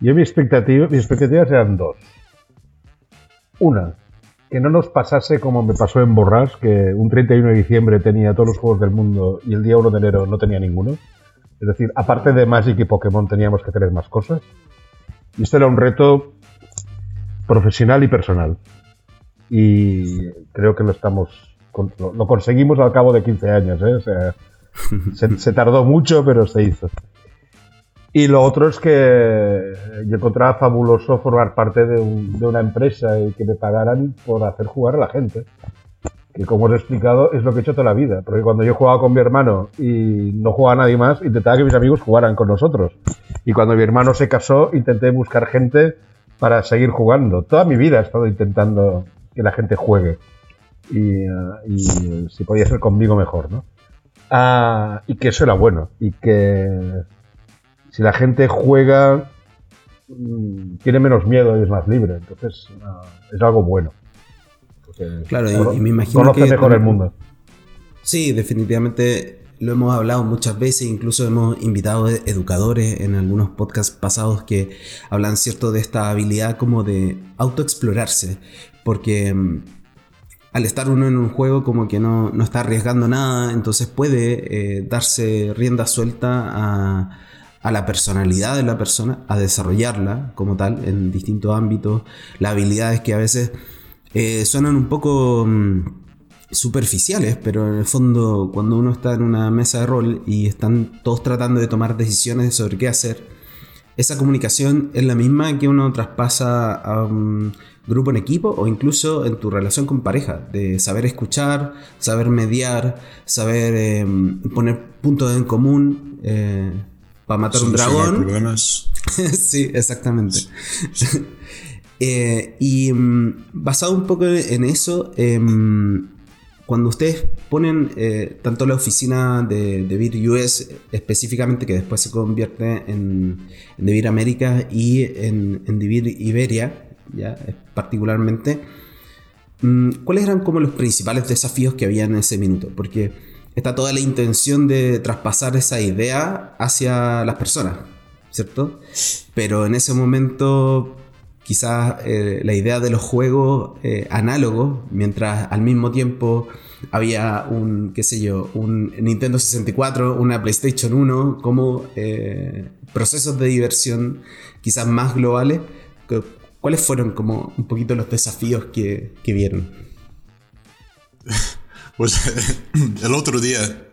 Yo mi expectativa, mis expectativas eran dos. Una, que no nos pasase como me pasó en Borras, que un 31 de diciembre tenía todos los juegos del mundo y el día 1 de enero no tenía ninguno. Es decir, aparte de Magic y Pokémon teníamos que tener más cosas. Y esto era un reto profesional y personal. Y creo que lo estamos lo, conseguimos al cabo de 15 años. ¿eh? O sea, se tardó mucho, pero se hizo. Y lo otro es que yo encontraba fabuloso formar parte de, una empresa y que me pagaran por hacer jugar a la gente. Que como os he explicado es lo que he hecho toda la vida. Porque cuando yo jugaba con mi hermano y no jugaba nadie más, intentaba que mis amigos jugaran con nosotros. Y cuando mi hermano se casó, intenté buscar gente para seguir jugando. Toda mi vida he estado intentando que la gente juegue. Y, uh, si podía ser conmigo mejor, ¿no? Ah, y que eso era bueno. Y que si la gente juega, mm, tiene menos miedo y es más libre. Entonces, ah, es algo bueno. claro, y, me imagino conoce mejor el mundo. Sí, definitivamente lo hemos hablado muchas veces, incluso hemos invitado educadores en algunos podcasts pasados que hablan cierto de esta habilidad como de autoexplorarse, porque mm, al estar uno en un juego como que no, no está arriesgando nada, entonces puede eh, darse rienda suelta a a la personalidad de la persona, a desarrollarla como tal en distintos ámbitos, las habilidades que a veces eh, suenan un poco mm, superficiales, pero en el fondo cuando uno está en una mesa de rol y están todos tratando de tomar decisiones sobre qué hacer, esa comunicación es la misma que uno traspasa a un grupo en equipo o incluso en tu relación con pareja, de saber escuchar, saber mediar, saber eh, poner puntos en común. Eh, para matar un dragón. sí, exactamente. Eh, y mm, basado un poco en eso, em, cuando ustedes ponen eh, tanto la oficina de, de US específicamente, que después se convierte en, en América y en, en Iberia, ya, particularmente, mm, ¿cuáles eran como los principales desafíos que había en ese minuto? Porque está toda la intención de traspasar esa idea hacia las personas, ¿cierto? Pero en ese momento quizás eh, la idea de los juegos eh, análogos, mientras al mismo tiempo había un, qué sé yo, un Nintendo 64, una PlayStation 1, como eh, procesos de diversión quizás más globales, ¿cuáles fueron como un poquito los desafíos que, que vieron? Pues el otro día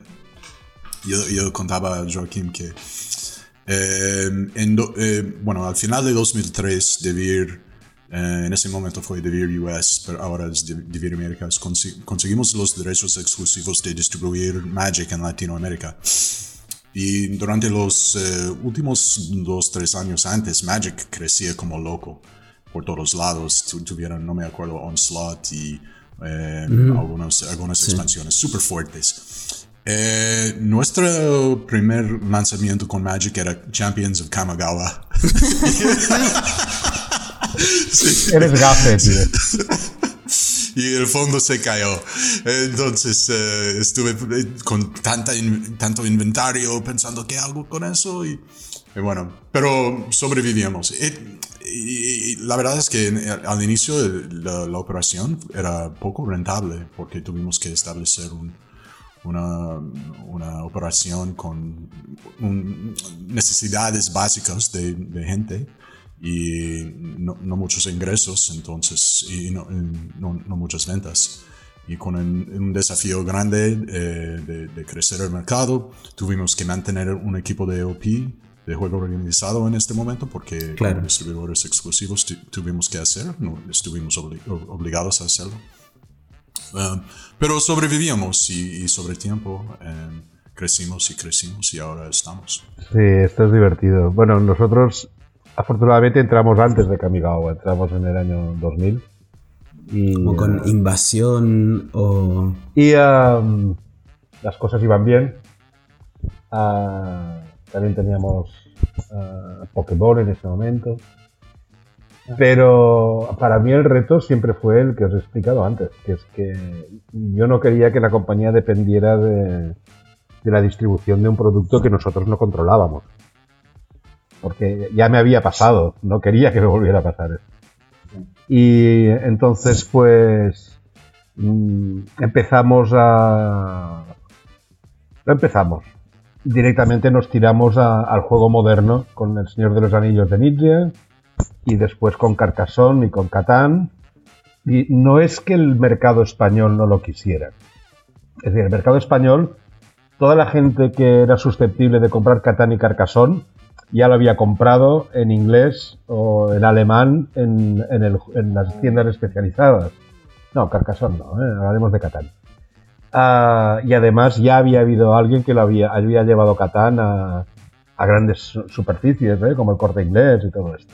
yo, contaba a Joaquín que eh, eh, bueno, al final de 2003 Devir, eh, en ese momento fue Devir US, pero ahora es Devir Américas, conseguimos los derechos exclusivos de distribuir Magic en Latinoamérica. Y durante los últimos dos, tres años antes, Magic crecía como loco por todos lados. Tuvieron, no me acuerdo, Onslaught y eh, algunas, algunas expansiones súper fuertes. Eh, nuestro primer lanzamiento con Magic era Champions of Kamigawa. Eres gafe, tío. y el fondo se cayó. Entonces eh, estuve con tanta tanto inventario pensando qué hago con eso y, y bueno, pero sobrevivimos y, la verdad es que al inicio la, la, operación era poco rentable porque tuvimos que establecer una, una, operación con necesidades básicas de, de, gente y no, muchos ingresos, entonces, y no, muchas ventas. Y con un, desafío grande eh, de, crecer el mercado, tuvimos que mantener un equipo de OP, de juego organizado en este momento, porque como distribuidores exclusivos tuvimos que hacer, no estuvimos obligados a hacerlo. Ah, pero sobrevivíamos y, sobre tiempo eh, crecimos y crecimos y ahora estamos. Sí, esto es divertido. Bueno, nosotros afortunadamente entramos antes de Kamigawa, entramos en el año 2000. Y, Como con eh, invasión o... Y las cosas iban bien. Ah, también teníamos uh, en ese momento. Pero para mí el reto siempre fue el que os he explicado antes, que es que yo no quería que la compañía dependiera de, la distribución de un producto que nosotros no controlábamos. Porque ya me había pasado, no quería que me volviera a pasar eso. Y entonces pues mm, empezamos a... Empezamos. Directamente nos tiramos al juego moderno con El Señor de los Anillos de Nietzsche y después con Carcassonne y con Catán. Y no es que el mercado español no lo quisiera. Es decir, el mercado español, toda la gente que era susceptible de comprar Catán y Carcassonne ya lo había comprado en inglés o en alemán en, las tiendas especializadas. No, Carcassonne no, ¿eh? hablaremos de Catán. Ah, y además ya había habido alguien que lo había, llevado Catán a, grandes superficies, ¿eh? como el corte inglés y todo esto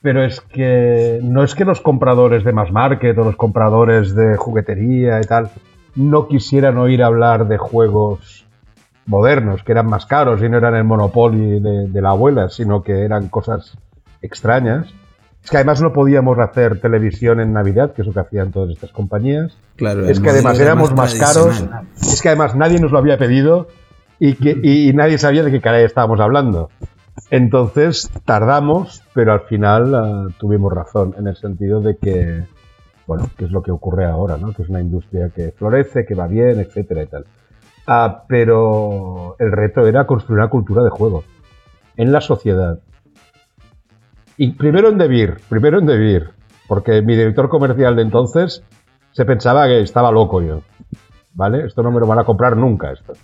pero es que no es que los compradores de mass market o los compradores de juguetería y tal no quisieran oír hablar de juegos modernos, que eran más caros y no eran el Monopoly de, la abuela, sino que eran cosas extrañas. Es que además no podíamos hacer televisión en Navidad, que es lo que hacían todas estas compañías. Claro, es que además éramos más, caros. Es que además nadie nos lo había pedido y, que, y nadie sabía de qué caray estábamos hablando. Entonces tardamos, pero al final ah, tuvimos razón en el sentido de que, bueno, que es lo que ocurre ahora, ¿no? Que es una industria que florece, que va bien, etcétera y tal. Ah, pero el reto era construir una cultura de juego en la sociedad. Y primero en Debir, primero en Debir, porque mi director comercial de entonces se pensaba que estaba loco yo. ¿Vale? Esto no me lo van a comprar nunca, esto.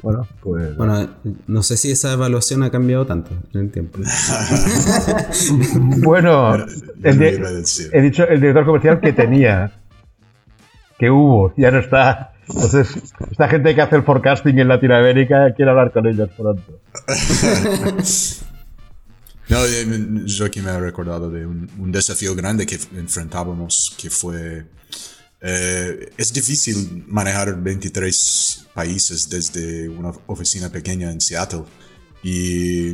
Bueno, pues. Bueno, no sé si esa evaluación ha cambiado tanto en el tiempo. bueno, he dicho el director comercial que tenía, que hubo, ya no está. Entonces, esta gente que hace el forecasting en Latinoamérica quiere hablar con ellos pronto. no, yo aquí me he recordado de un desafío grande que enfrentábamos, que fue eh, es difícil manejar 23 países desde una oficina pequeña en Seattle y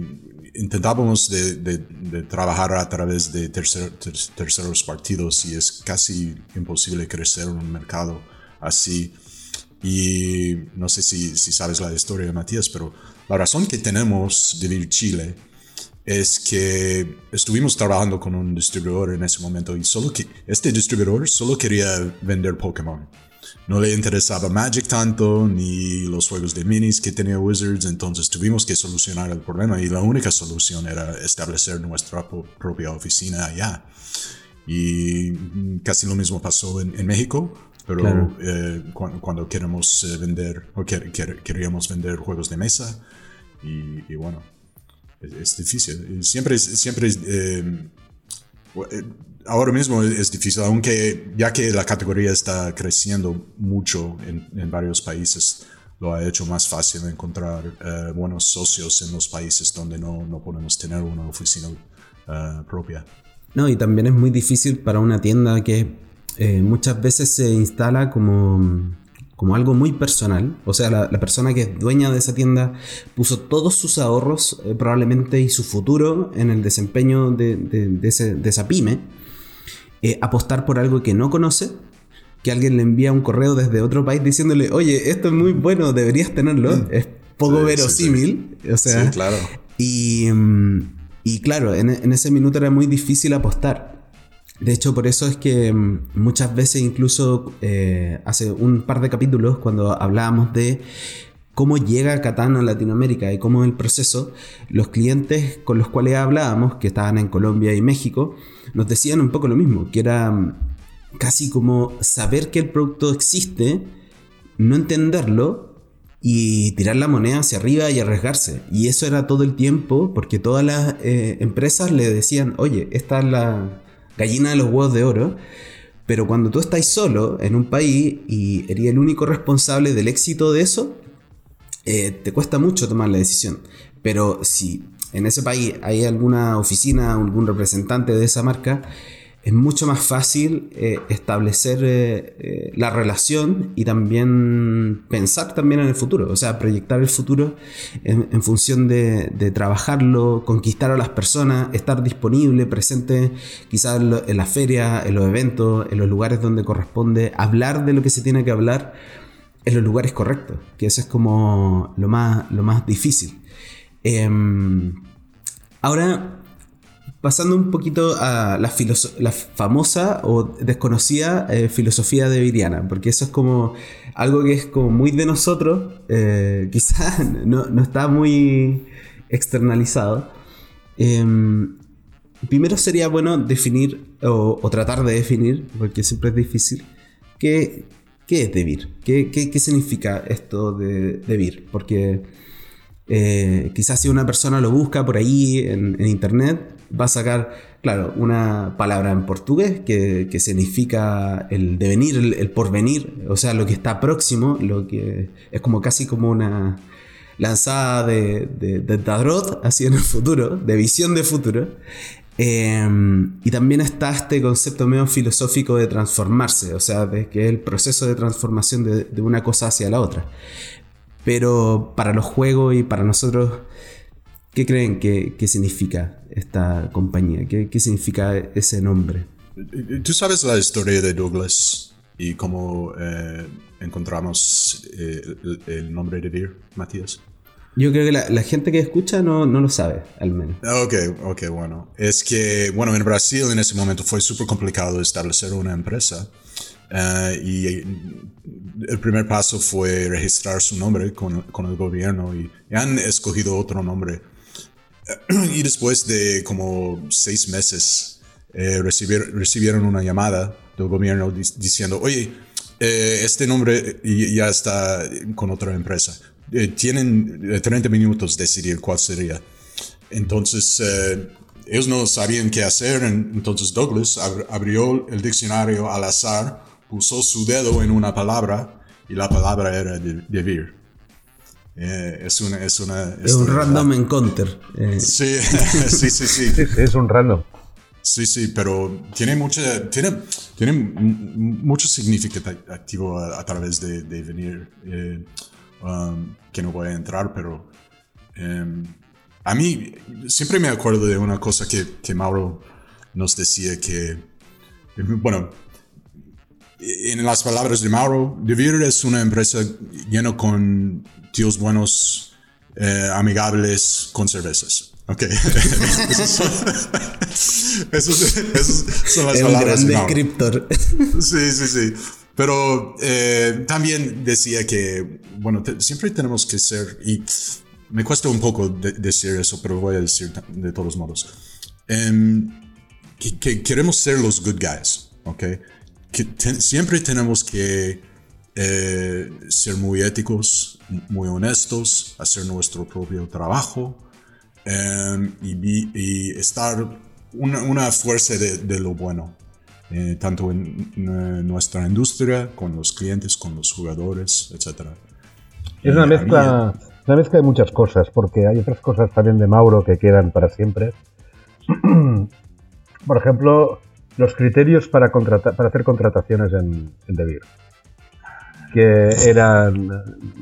intentábamos de, trabajar a través de terceros partidos y es casi imposible crecer un mercado así. Y no sé si, sabes la historia, Matías, pero la razón que tenemos de vivir Chile es que estuvimos trabajando con un distribuidor en ese momento y solo que este distribuidor solo quería vender Pokémon. No le interesaba Magic tanto ni los juegos de minis que tenía Wizards, entonces tuvimos que solucionar el problema y la única solución era establecer nuestra propia oficina allá. Y casi lo mismo pasó en, México, pero eh, cuando, queremos eh, vender o queríamos vender juegos de mesa y bueno, es, difícil. Siempre, siempre eh, eh, ahora mismo es difícil, aunque ya que la categoría está creciendo mucho en, varios países, lo ha hecho más fácil encontrar eh, buenos socios en los países donde no, no podemos tener una oficina propia. No, y también es muy difícil para una tienda que muchas veces se instala como como algo muy personal. O sea, la, persona que es dueña de esa tienda puso todos sus ahorros eh, probablemente y su futuro en el desempeño de, esa pyme. Eh, apostar por algo que no conoce, que alguien le envía un correo desde otro país diciéndole, oye, esto es muy bueno, deberías tenerlo. Mm. Es poco verosímil. O sea, claro. Y, mm, y claro, en, en ese minuto era muy difícil apostar. De hecho, por eso es que mm, muchas veces, incluso eh, hace un par de capítulos, cuando hablábamos de cómo llega Catán a Latinoamérica y cómo el proceso, los clientes con los cuales hablábamos, que estaban en Colombia y México, nos decían un poco lo mismo, que era mm, casi como saber que el producto existe, no entenderlo y tirar la moneda hacia arriba y arriesgarse. Y eso era todo el tiempo porque todas las eh, empresas le decían, oye, esta es la gallina de los huevos de oro. Pero cuando tú estás solo en un país y eres el único responsable del éxito de eso, eh, te cuesta mucho tomar la decisión. Pero si en ese país hay alguna oficina, algún representante de esa marca, es mucho más fácil eh, establecer eh, eh, la relación y también pensar también en el futuro, o sea, proyectar el futuro en, función de, trabajarlo, conquistar a las personas, estar disponible, presente quizás en, la feria, en los eventos, en los lugares donde corresponde, hablar de lo que se tiene que hablar en los lugares correctos, que eso es como lo más, lo más difícil. Em, ahora, pasando un poquito a la, famosa o desconocida eh, filosofía de Viriana, porque eso es como algo que es como muy de nosotros, eh, quizás no, está muy externalizado. Em, primero sería bueno definir o, tratar de definir, porque siempre es difícil, qué, qué es Debir, qué, qué, significa esto de Debir, porque eh, quizás si una persona lo busca por ahí en, internet, va a sacar, claro, una palabra en portugués que, que el devenir, el, porvenir, o sea, lo que está próximo, lo que es como casi como una lanzada de, de, así en el futuro, de visión de futuro. Em, y también está este concepto medio filosófico de transformarse, o sea, de que es el proceso de transformación de, de una cosa hacia la otra. Pero para los juegos y para nosotros, ¿qué creen que, significa esta compañía? ¿Qué, significa ese nombre? ¿Tú sabes la historia de Douglas y cómo eh, encontramos eh, el, nombre de Beer, Matías? Yo creo que la, gente que escucha no, no, lo sabe, al menos. Ok, ok, bueno. Es que, bueno, en Brasil en ese momento fue súper complicado establecer una empresa. Eh, y el primer paso fue registrar su nombre con, con el gobierno y, han escogido otro nombre. y después de como seis meses eh, recibieron una llamada del gobierno diciendo, oye, eh, este nombre ya está con otra empresa. tienen 30 minutos decidir cuál sería. Entonces, ellos no sabían qué hacer, entonces Douglas abrió el diccionario al azar puso su dedo en una palabra y la palabra era vivir. Eh, es una. Es, una, es un random encounter. Eh. Sí, sí, sí, sí, Es un random. Sí, sí, pero tiene, mucha, tiene, tiene mucho significativo a, a través de, de venir, eh, um, que no voy a entrar, pero em, a mí siempre me acuerdo de una cosa que, que Mauro nos decía que, bueno, en las palabras de Mauro, Devir es una empresa llena con tíos buenos, eh, amigables, con cervezas. Ok. Esas son las palabras de descriptor. Sí, sí, sí. Pero eh, también decía que, bueno, siempre tenemos que ser, y me cuesta un poco decir eso, pero voy a decir de todos modos, em, que, queremos ser los good guys, ¿ok? que siempre tenemos que eh, ser muy éticos, muy honestos, hacer nuestro propio trabajo em, y, estar una, una fuerza de, lo bueno, eh, tanto en, nuestra industria, con los clientes, con los jugadores, etc. Es una mezcla, una mezcla de muchas cosas, porque hay otras cosas también de Mauro que quedan para siempre. Por ejemplo, los criterios para, para hacer contrataciones en, en DeVir. Que eran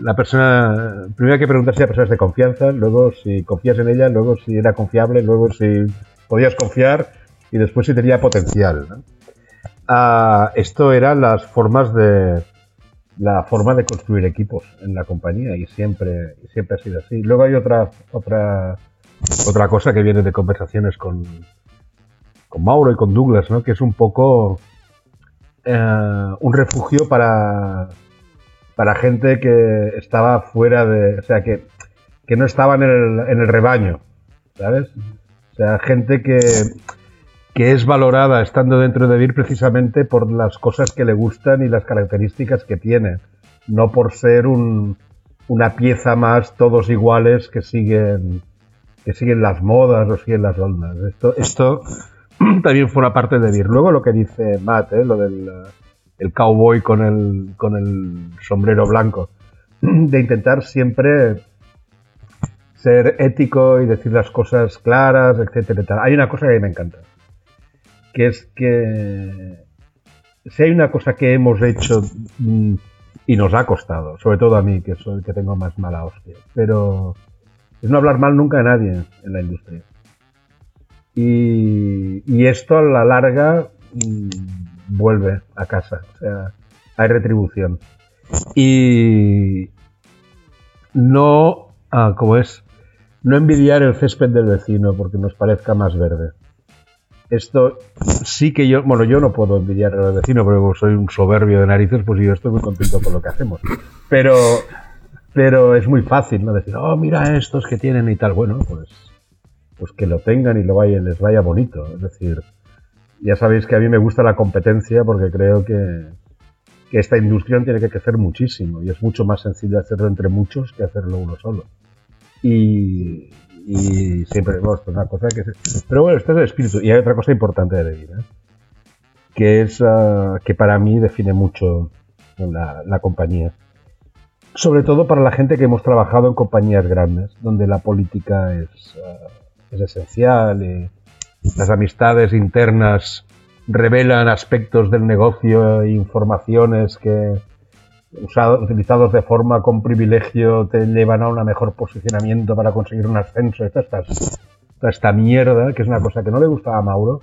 la persona, primero hay que preguntar si la persona de confianza, luego si confías en ella, luego si era confiable, luego si podías confiar y después si tenía potencial. Ah, esto eran las formas de la forma de construir equipos en la compañía y siempre, siempre ha sido así. Luego hay otra, otra, otra cosa que viene de conversaciones con, con Mauro y con Douglas, ¿no? Que es un poco eh, un refugio para, para gente que estaba fuera de, o sea, que, que no estaba en el, en el rebaño, ¿sabes? O sea, gente que, que es valorada estando dentro de VIR precisamente por las cosas que le gustan y las características que tiene, no por ser un, una pieza más todos iguales que siguen que siguen las modas o siguen las ondas. Esto, esto también fue una parte de VIR. Luego lo que dice Matt, ¿eh? lo del el cowboy con el, con el sombrero blanco, de intentar siempre ser ético y decir las cosas claras, etcétera, Hay una cosa que a mí me encanta, que es que si hay una cosa que hemos hecho mm, y nos ha costado, sobre todo a mí, que soy que tengo más mala hostia, pero es no hablar mal nunca de nadie en la industria. Y, y esto a la larga mm, vuelve a casa. O sea, hay retribución. Y no, ah, como es, no envidiar el césped del vecino porque nos parezca más verde. Esto sí que yo, bueno, yo no puedo envidiar al vecino porque soy un soberbio de narices, pues yo estoy muy contento con lo que hacemos. Pero, pero es muy fácil, ¿no? Decir, oh, mira estos que tienen y tal. Bueno, pues, pues que lo tengan y lo vaya, les vaya bonito. Es decir, ya sabéis que a mí me gusta la competencia porque creo que, esta industria tiene que crecer muchísimo y es mucho más sencillo hacerlo entre muchos que hacerlo uno solo. Y, siempre, bueno, es una cosa que... pero bueno, esto es el espíritu. Y hay otra cosa importante de vivir, ¿eh? que es ah, que para mí define mucho la, compañía. Sobre todo para la gente que hemos trabajado en compañías grandes, donde la política es, es esencial. Y, las amistades internas revelan aspectos del negocio e informaciones que utilizados de forma con privilegio te llevan a un mejor posicionamiento para conseguir un ascenso. Esta, esta, esta mierda, que es una cosa que no le gustaba a Mauro,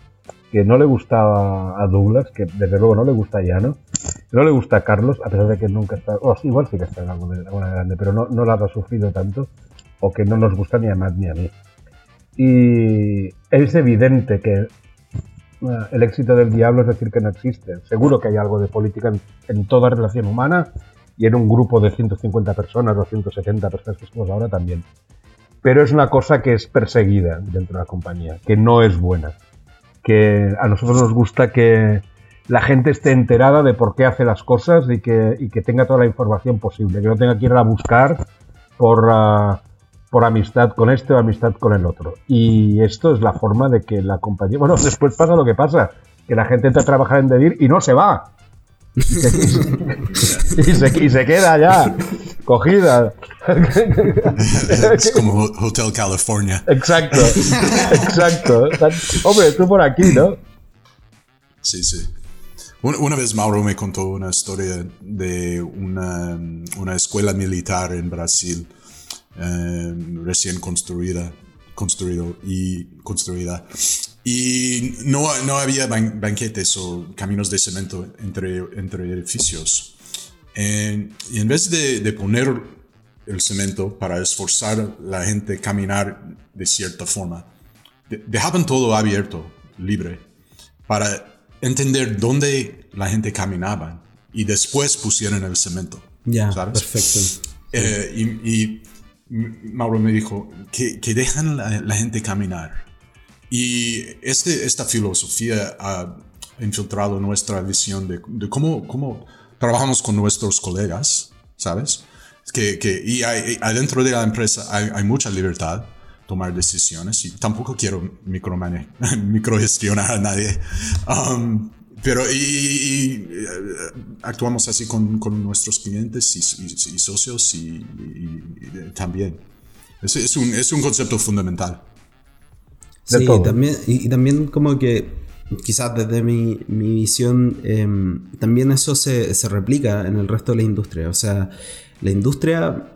que no le gustaba a Douglas, que desde luego no le gusta a Llano, no le gusta a Carlos, a pesar de que nunca está, oh, igual sí que está en alguna, grande, pero no, no la ha sufrido tanto, o que no nos gusta ni a Matt ni a mí. Y es evidente que el éxito del diablo es decir que no existe. Seguro que hay algo de política en, toda relación humana y en un grupo de 150 personas o 170 personas que somos ahora también. Pero es una cosa que es perseguida dentro de la compañía, que no es buena. Que a nosotros nos gusta que la gente esté enterada de por qué hace las cosas y que, y que tenga toda la información posible, que no tenga que ir a buscar por... Ah, por amistad con este o amistad con el otro. Y esto es la forma de que la compañía... Bueno, después pasa lo que pasa, que la gente entra a trabajar en Devir y no se va. y, se, queda ya, cogida. es como Hotel California. Exacto, exacto. Hombre, tú por aquí, ¿no? Sí, sí. Una vez Mauro me contó una historia de una, una escuela militar en Brasil Em, recién construida, construido y construida. Y no, no había banquetes o caminos de cemento entre, entre edificios. y en vez de, de, poner el cemento para esforzar la gente a caminar de cierta forma, dejaban todo abierto, libre, para entender dónde la gente caminaba y después pusieron el cemento. Ya, perfecto. Eh, y, y Mauro me dijo que, que dejan la, gente caminar. Y este, esta filosofía ha infiltrado nuestra visión de, cómo, trabajamos con nuestros colegas, ¿sabes? Que, y adentro de la empresa hay, mucha libertad tomar decisiones y tampoco quiero microgestionar a nadie. Um, pero y, eh, actuamos así con, con nuestros clientes y, socios y, también. Es, es, un, es, un, concepto fundamental. Sí, también, y, también como que quizás desde mi, mi visión, em, también eso se, se, replica en el resto de la industria. O sea, la industria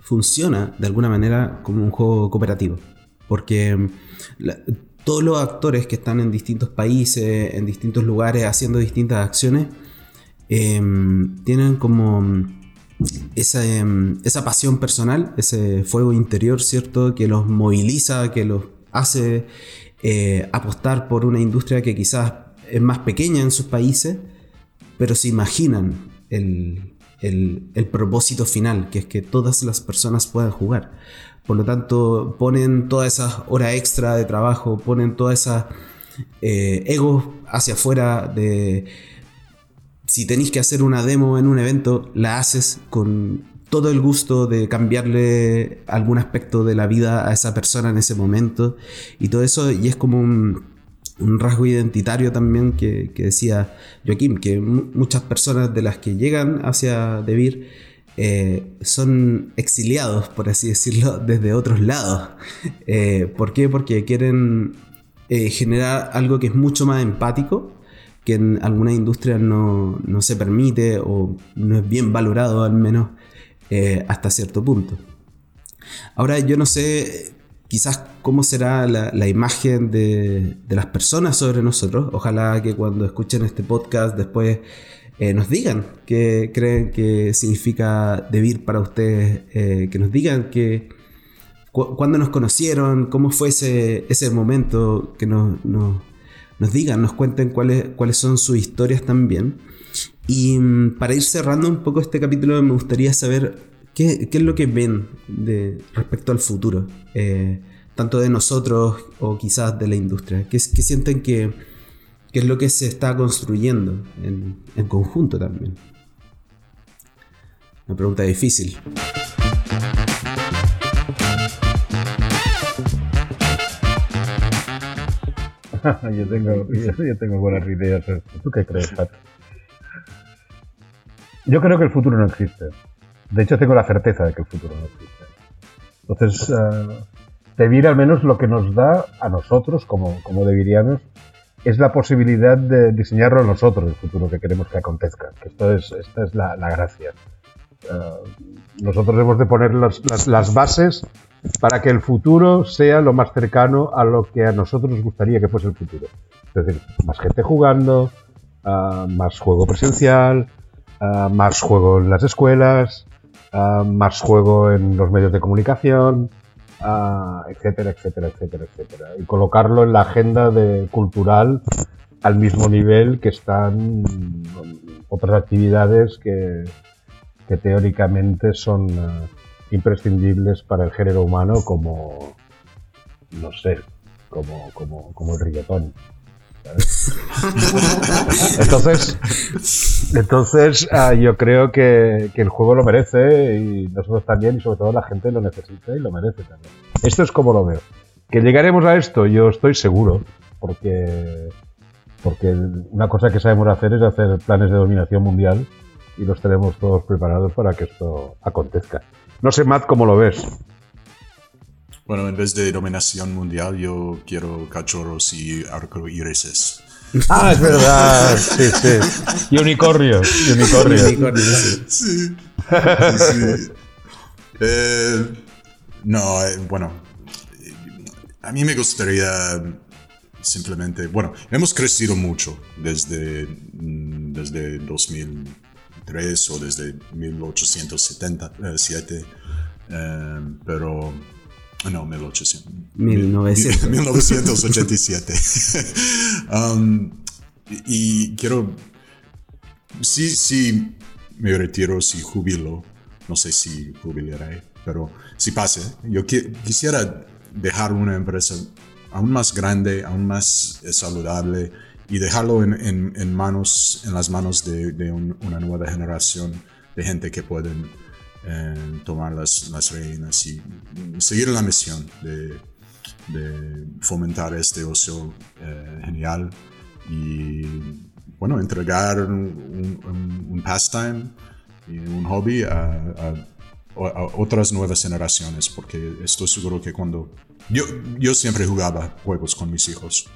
funciona de alguna manera como un juego cooperativo. Porque em, todos los actores que están en distintos países, en distintos lugares, haciendo distintas acciones, em, tienen como esa, em, esa, pasión personal, ese fuego interior, ¿cierto? Que los moviliza, que los hace eh, apostar por una industria que quizás es más pequeña en sus países, pero se imaginan el, propósito final, que es que todas las personas puedan jugar. Por lo tanto, ponen todas esas horas extra de trabajo, ponen todas esas eh, egos hacia afuera de... Si tenéis que hacer una demo en un evento, la haces con todo el gusto de cambiarle algún aspecto de la vida a esa persona en ese momento. Y todo eso, y es como un, rasgo identitario también que, decía Joaquín, que muchas personas de las que llegan hacia Debir eh, son exiliados, por así decirlo, desde otros lados. Eh, ¿Por qué? Porque quieren eh, generar algo que es mucho más empático, que en algunas industrias no, no se permite o no es bien valorado al menos hasta cierto punto. Ahora yo no sé quizás cómo será la, imagen de, las personas sobre nosotros. Ojalá que cuando escuchen este podcast después eh, nos digan qué creen que significa Debir para ustedes, eh, que nos digan que cuándo nos conocieron, cómo fue ese, ese momento, que nos, nos digan, nos cuenten cuáles, cuáles son sus historias también. Y mm, para ir cerrando un poco este capítulo, me gustaría saber qué, es lo que ven de, respecto al futuro, eh, tanto de nosotros o quizás de la industria. ¿Qué, sienten que, es lo que se está construyendo en, en conjunto también? Una pregunta difícil. yo, tengo, yo, tengo buenas ideas. ¿Tú qué crees, Pat? Yo creo que el futuro no existe. De hecho, tengo la certeza de que el futuro no existe. Entonces, uh, al menos lo que nos da a nosotros, como, como debirianos, es la posibilidad de diseñarlo nosotros el futuro que queremos que acontezca. Esto es, esta es la, gracia. Uh, nosotros hemos de poner las, las, bases para que el futuro sea lo más cercano a lo que a nosotros nos gustaría que fuese el futuro. Es decir, más gente jugando, uh, más juego presencial, Ah, más juego en las escuelas, más juego en los medios de comunicación, uh, etcétera, etcétera, etcétera, etcétera. Y colocarlo en la agenda de, cultural al mismo nivel que están otras actividades que, que teóricamente son imprescindibles para el género humano como, no sé, como, como, como el reggaetón. Entonces, entonces ah, yo creo que, el juego lo merece y nosotros también y sobre todo la gente lo necesita y lo merece también. Esto es como lo veo. Que llegaremos a esto, yo estoy seguro, porque, porque una cosa que sabemos hacer es hacer planes de dominación mundial y los tenemos todos preparados para que esto acontezca. No sé, Matt, cómo lo ves. Bueno, en vez de dominación mundial, yo quiero cachorros y arcoírises. Ah, es verdad, sí, sí. Y unicornios, unicornios. Sí. sí. Eh, no, eh, bueno, a mí me gustaría simplemente, bueno, hemos crecido mucho desde, mm, desde 2003 o desde 1877, eh, pero no, 1800. 1987. Um, y quiero. Sí, sí, me retiro, si jubilo. No sé si jubilaré, pero si pase, yo quisiera dejar una empresa aún más grande, aún más eh, saludable y dejarlo en, manos, en las manos de, una nueva generación de gente que pueden tomar las, las, reinas y seguir la misión de, fomentar este ocio eh, genial. Y bueno, entregar un, pastime y un hobby a, otras nuevas generaciones, porque estoy seguro que cuando yo, yo siempre jugaba juegos con mis hijos.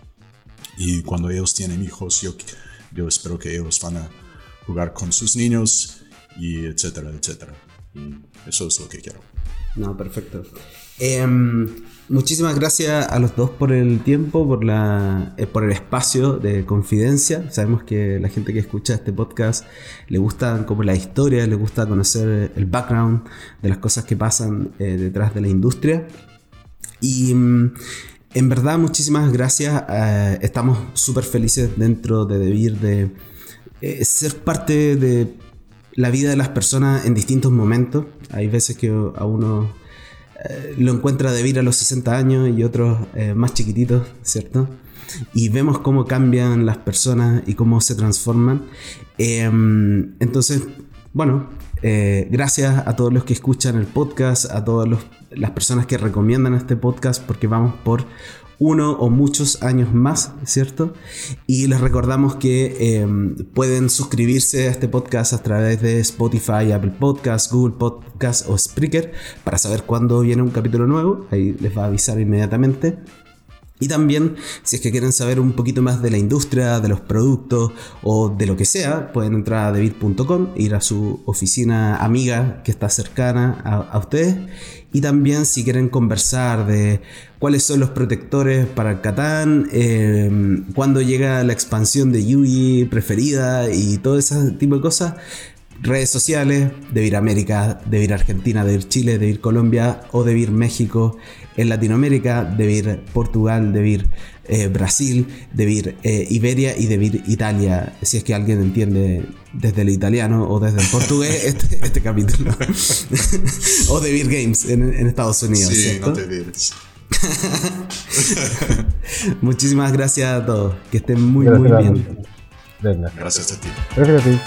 Y cuando ellos tienen hijos, yo, yo espero que ellos van a jugar con sus niños y etcétera, etcétera eso es lo que quiero. No, perfecto. Em, muchísimas gracias a los dos por el tiempo, por, la, eh, por el espacio de confidencia. Sabemos que la gente que escucha este podcast le gustan como la historia, le gusta conocer el background de las cosas que pasan eh, detrás de la industria. Y mm, en verdad, muchísimas gracias. Eh, estamos súper felices dentro de Debir de ser parte de la vida de las personas en distintos momentos. Hay veces que a uno eh, lo encuentra de vir a los 60 años y otros eh, más chiquititos, ¿cierto? Y vemos cómo cambian las personas y cómo se transforman. Em, entonces, bueno, eh, gracias a todos los que escuchan el podcast, a todas las personas que recomiendan este podcast, porque vamos por uno o muchos años más, ¿cierto? Y les recordamos que em, pueden suscribirse a este podcast a través de Spotify, Apple Podcasts, Google Podcasts o Spreaker para saber cuándo viene un capítulo nuevo. Ahí les va a avisar inmediatamente. Y también, si es que quieren saber un poquito más de la industria, de los productos o de lo que sea, pueden entrar a debit.com, ir a su oficina amiga que está cercana a, ustedes. Y también, si quieren conversar de cuáles son los protectores para Catán, eh, cuándo llega la expansión de Yugi preferida y todo ese tipo de cosas, redes sociales, de América, de Argentina, de Chile, de Colombia o de México en Latinoamérica, de vir Portugal, de vir eh, Brasil, de vir eh, Iberia y de vir Italia, si es que alguien entiende desde el italiano o desde el portugués este, este capítulo. o de vir Games en, Estados Unidos. Sí, no te vires. Muchísimas gracias a todos. Que estén muy, muy bien. Gracias a ti. Gracias a ti.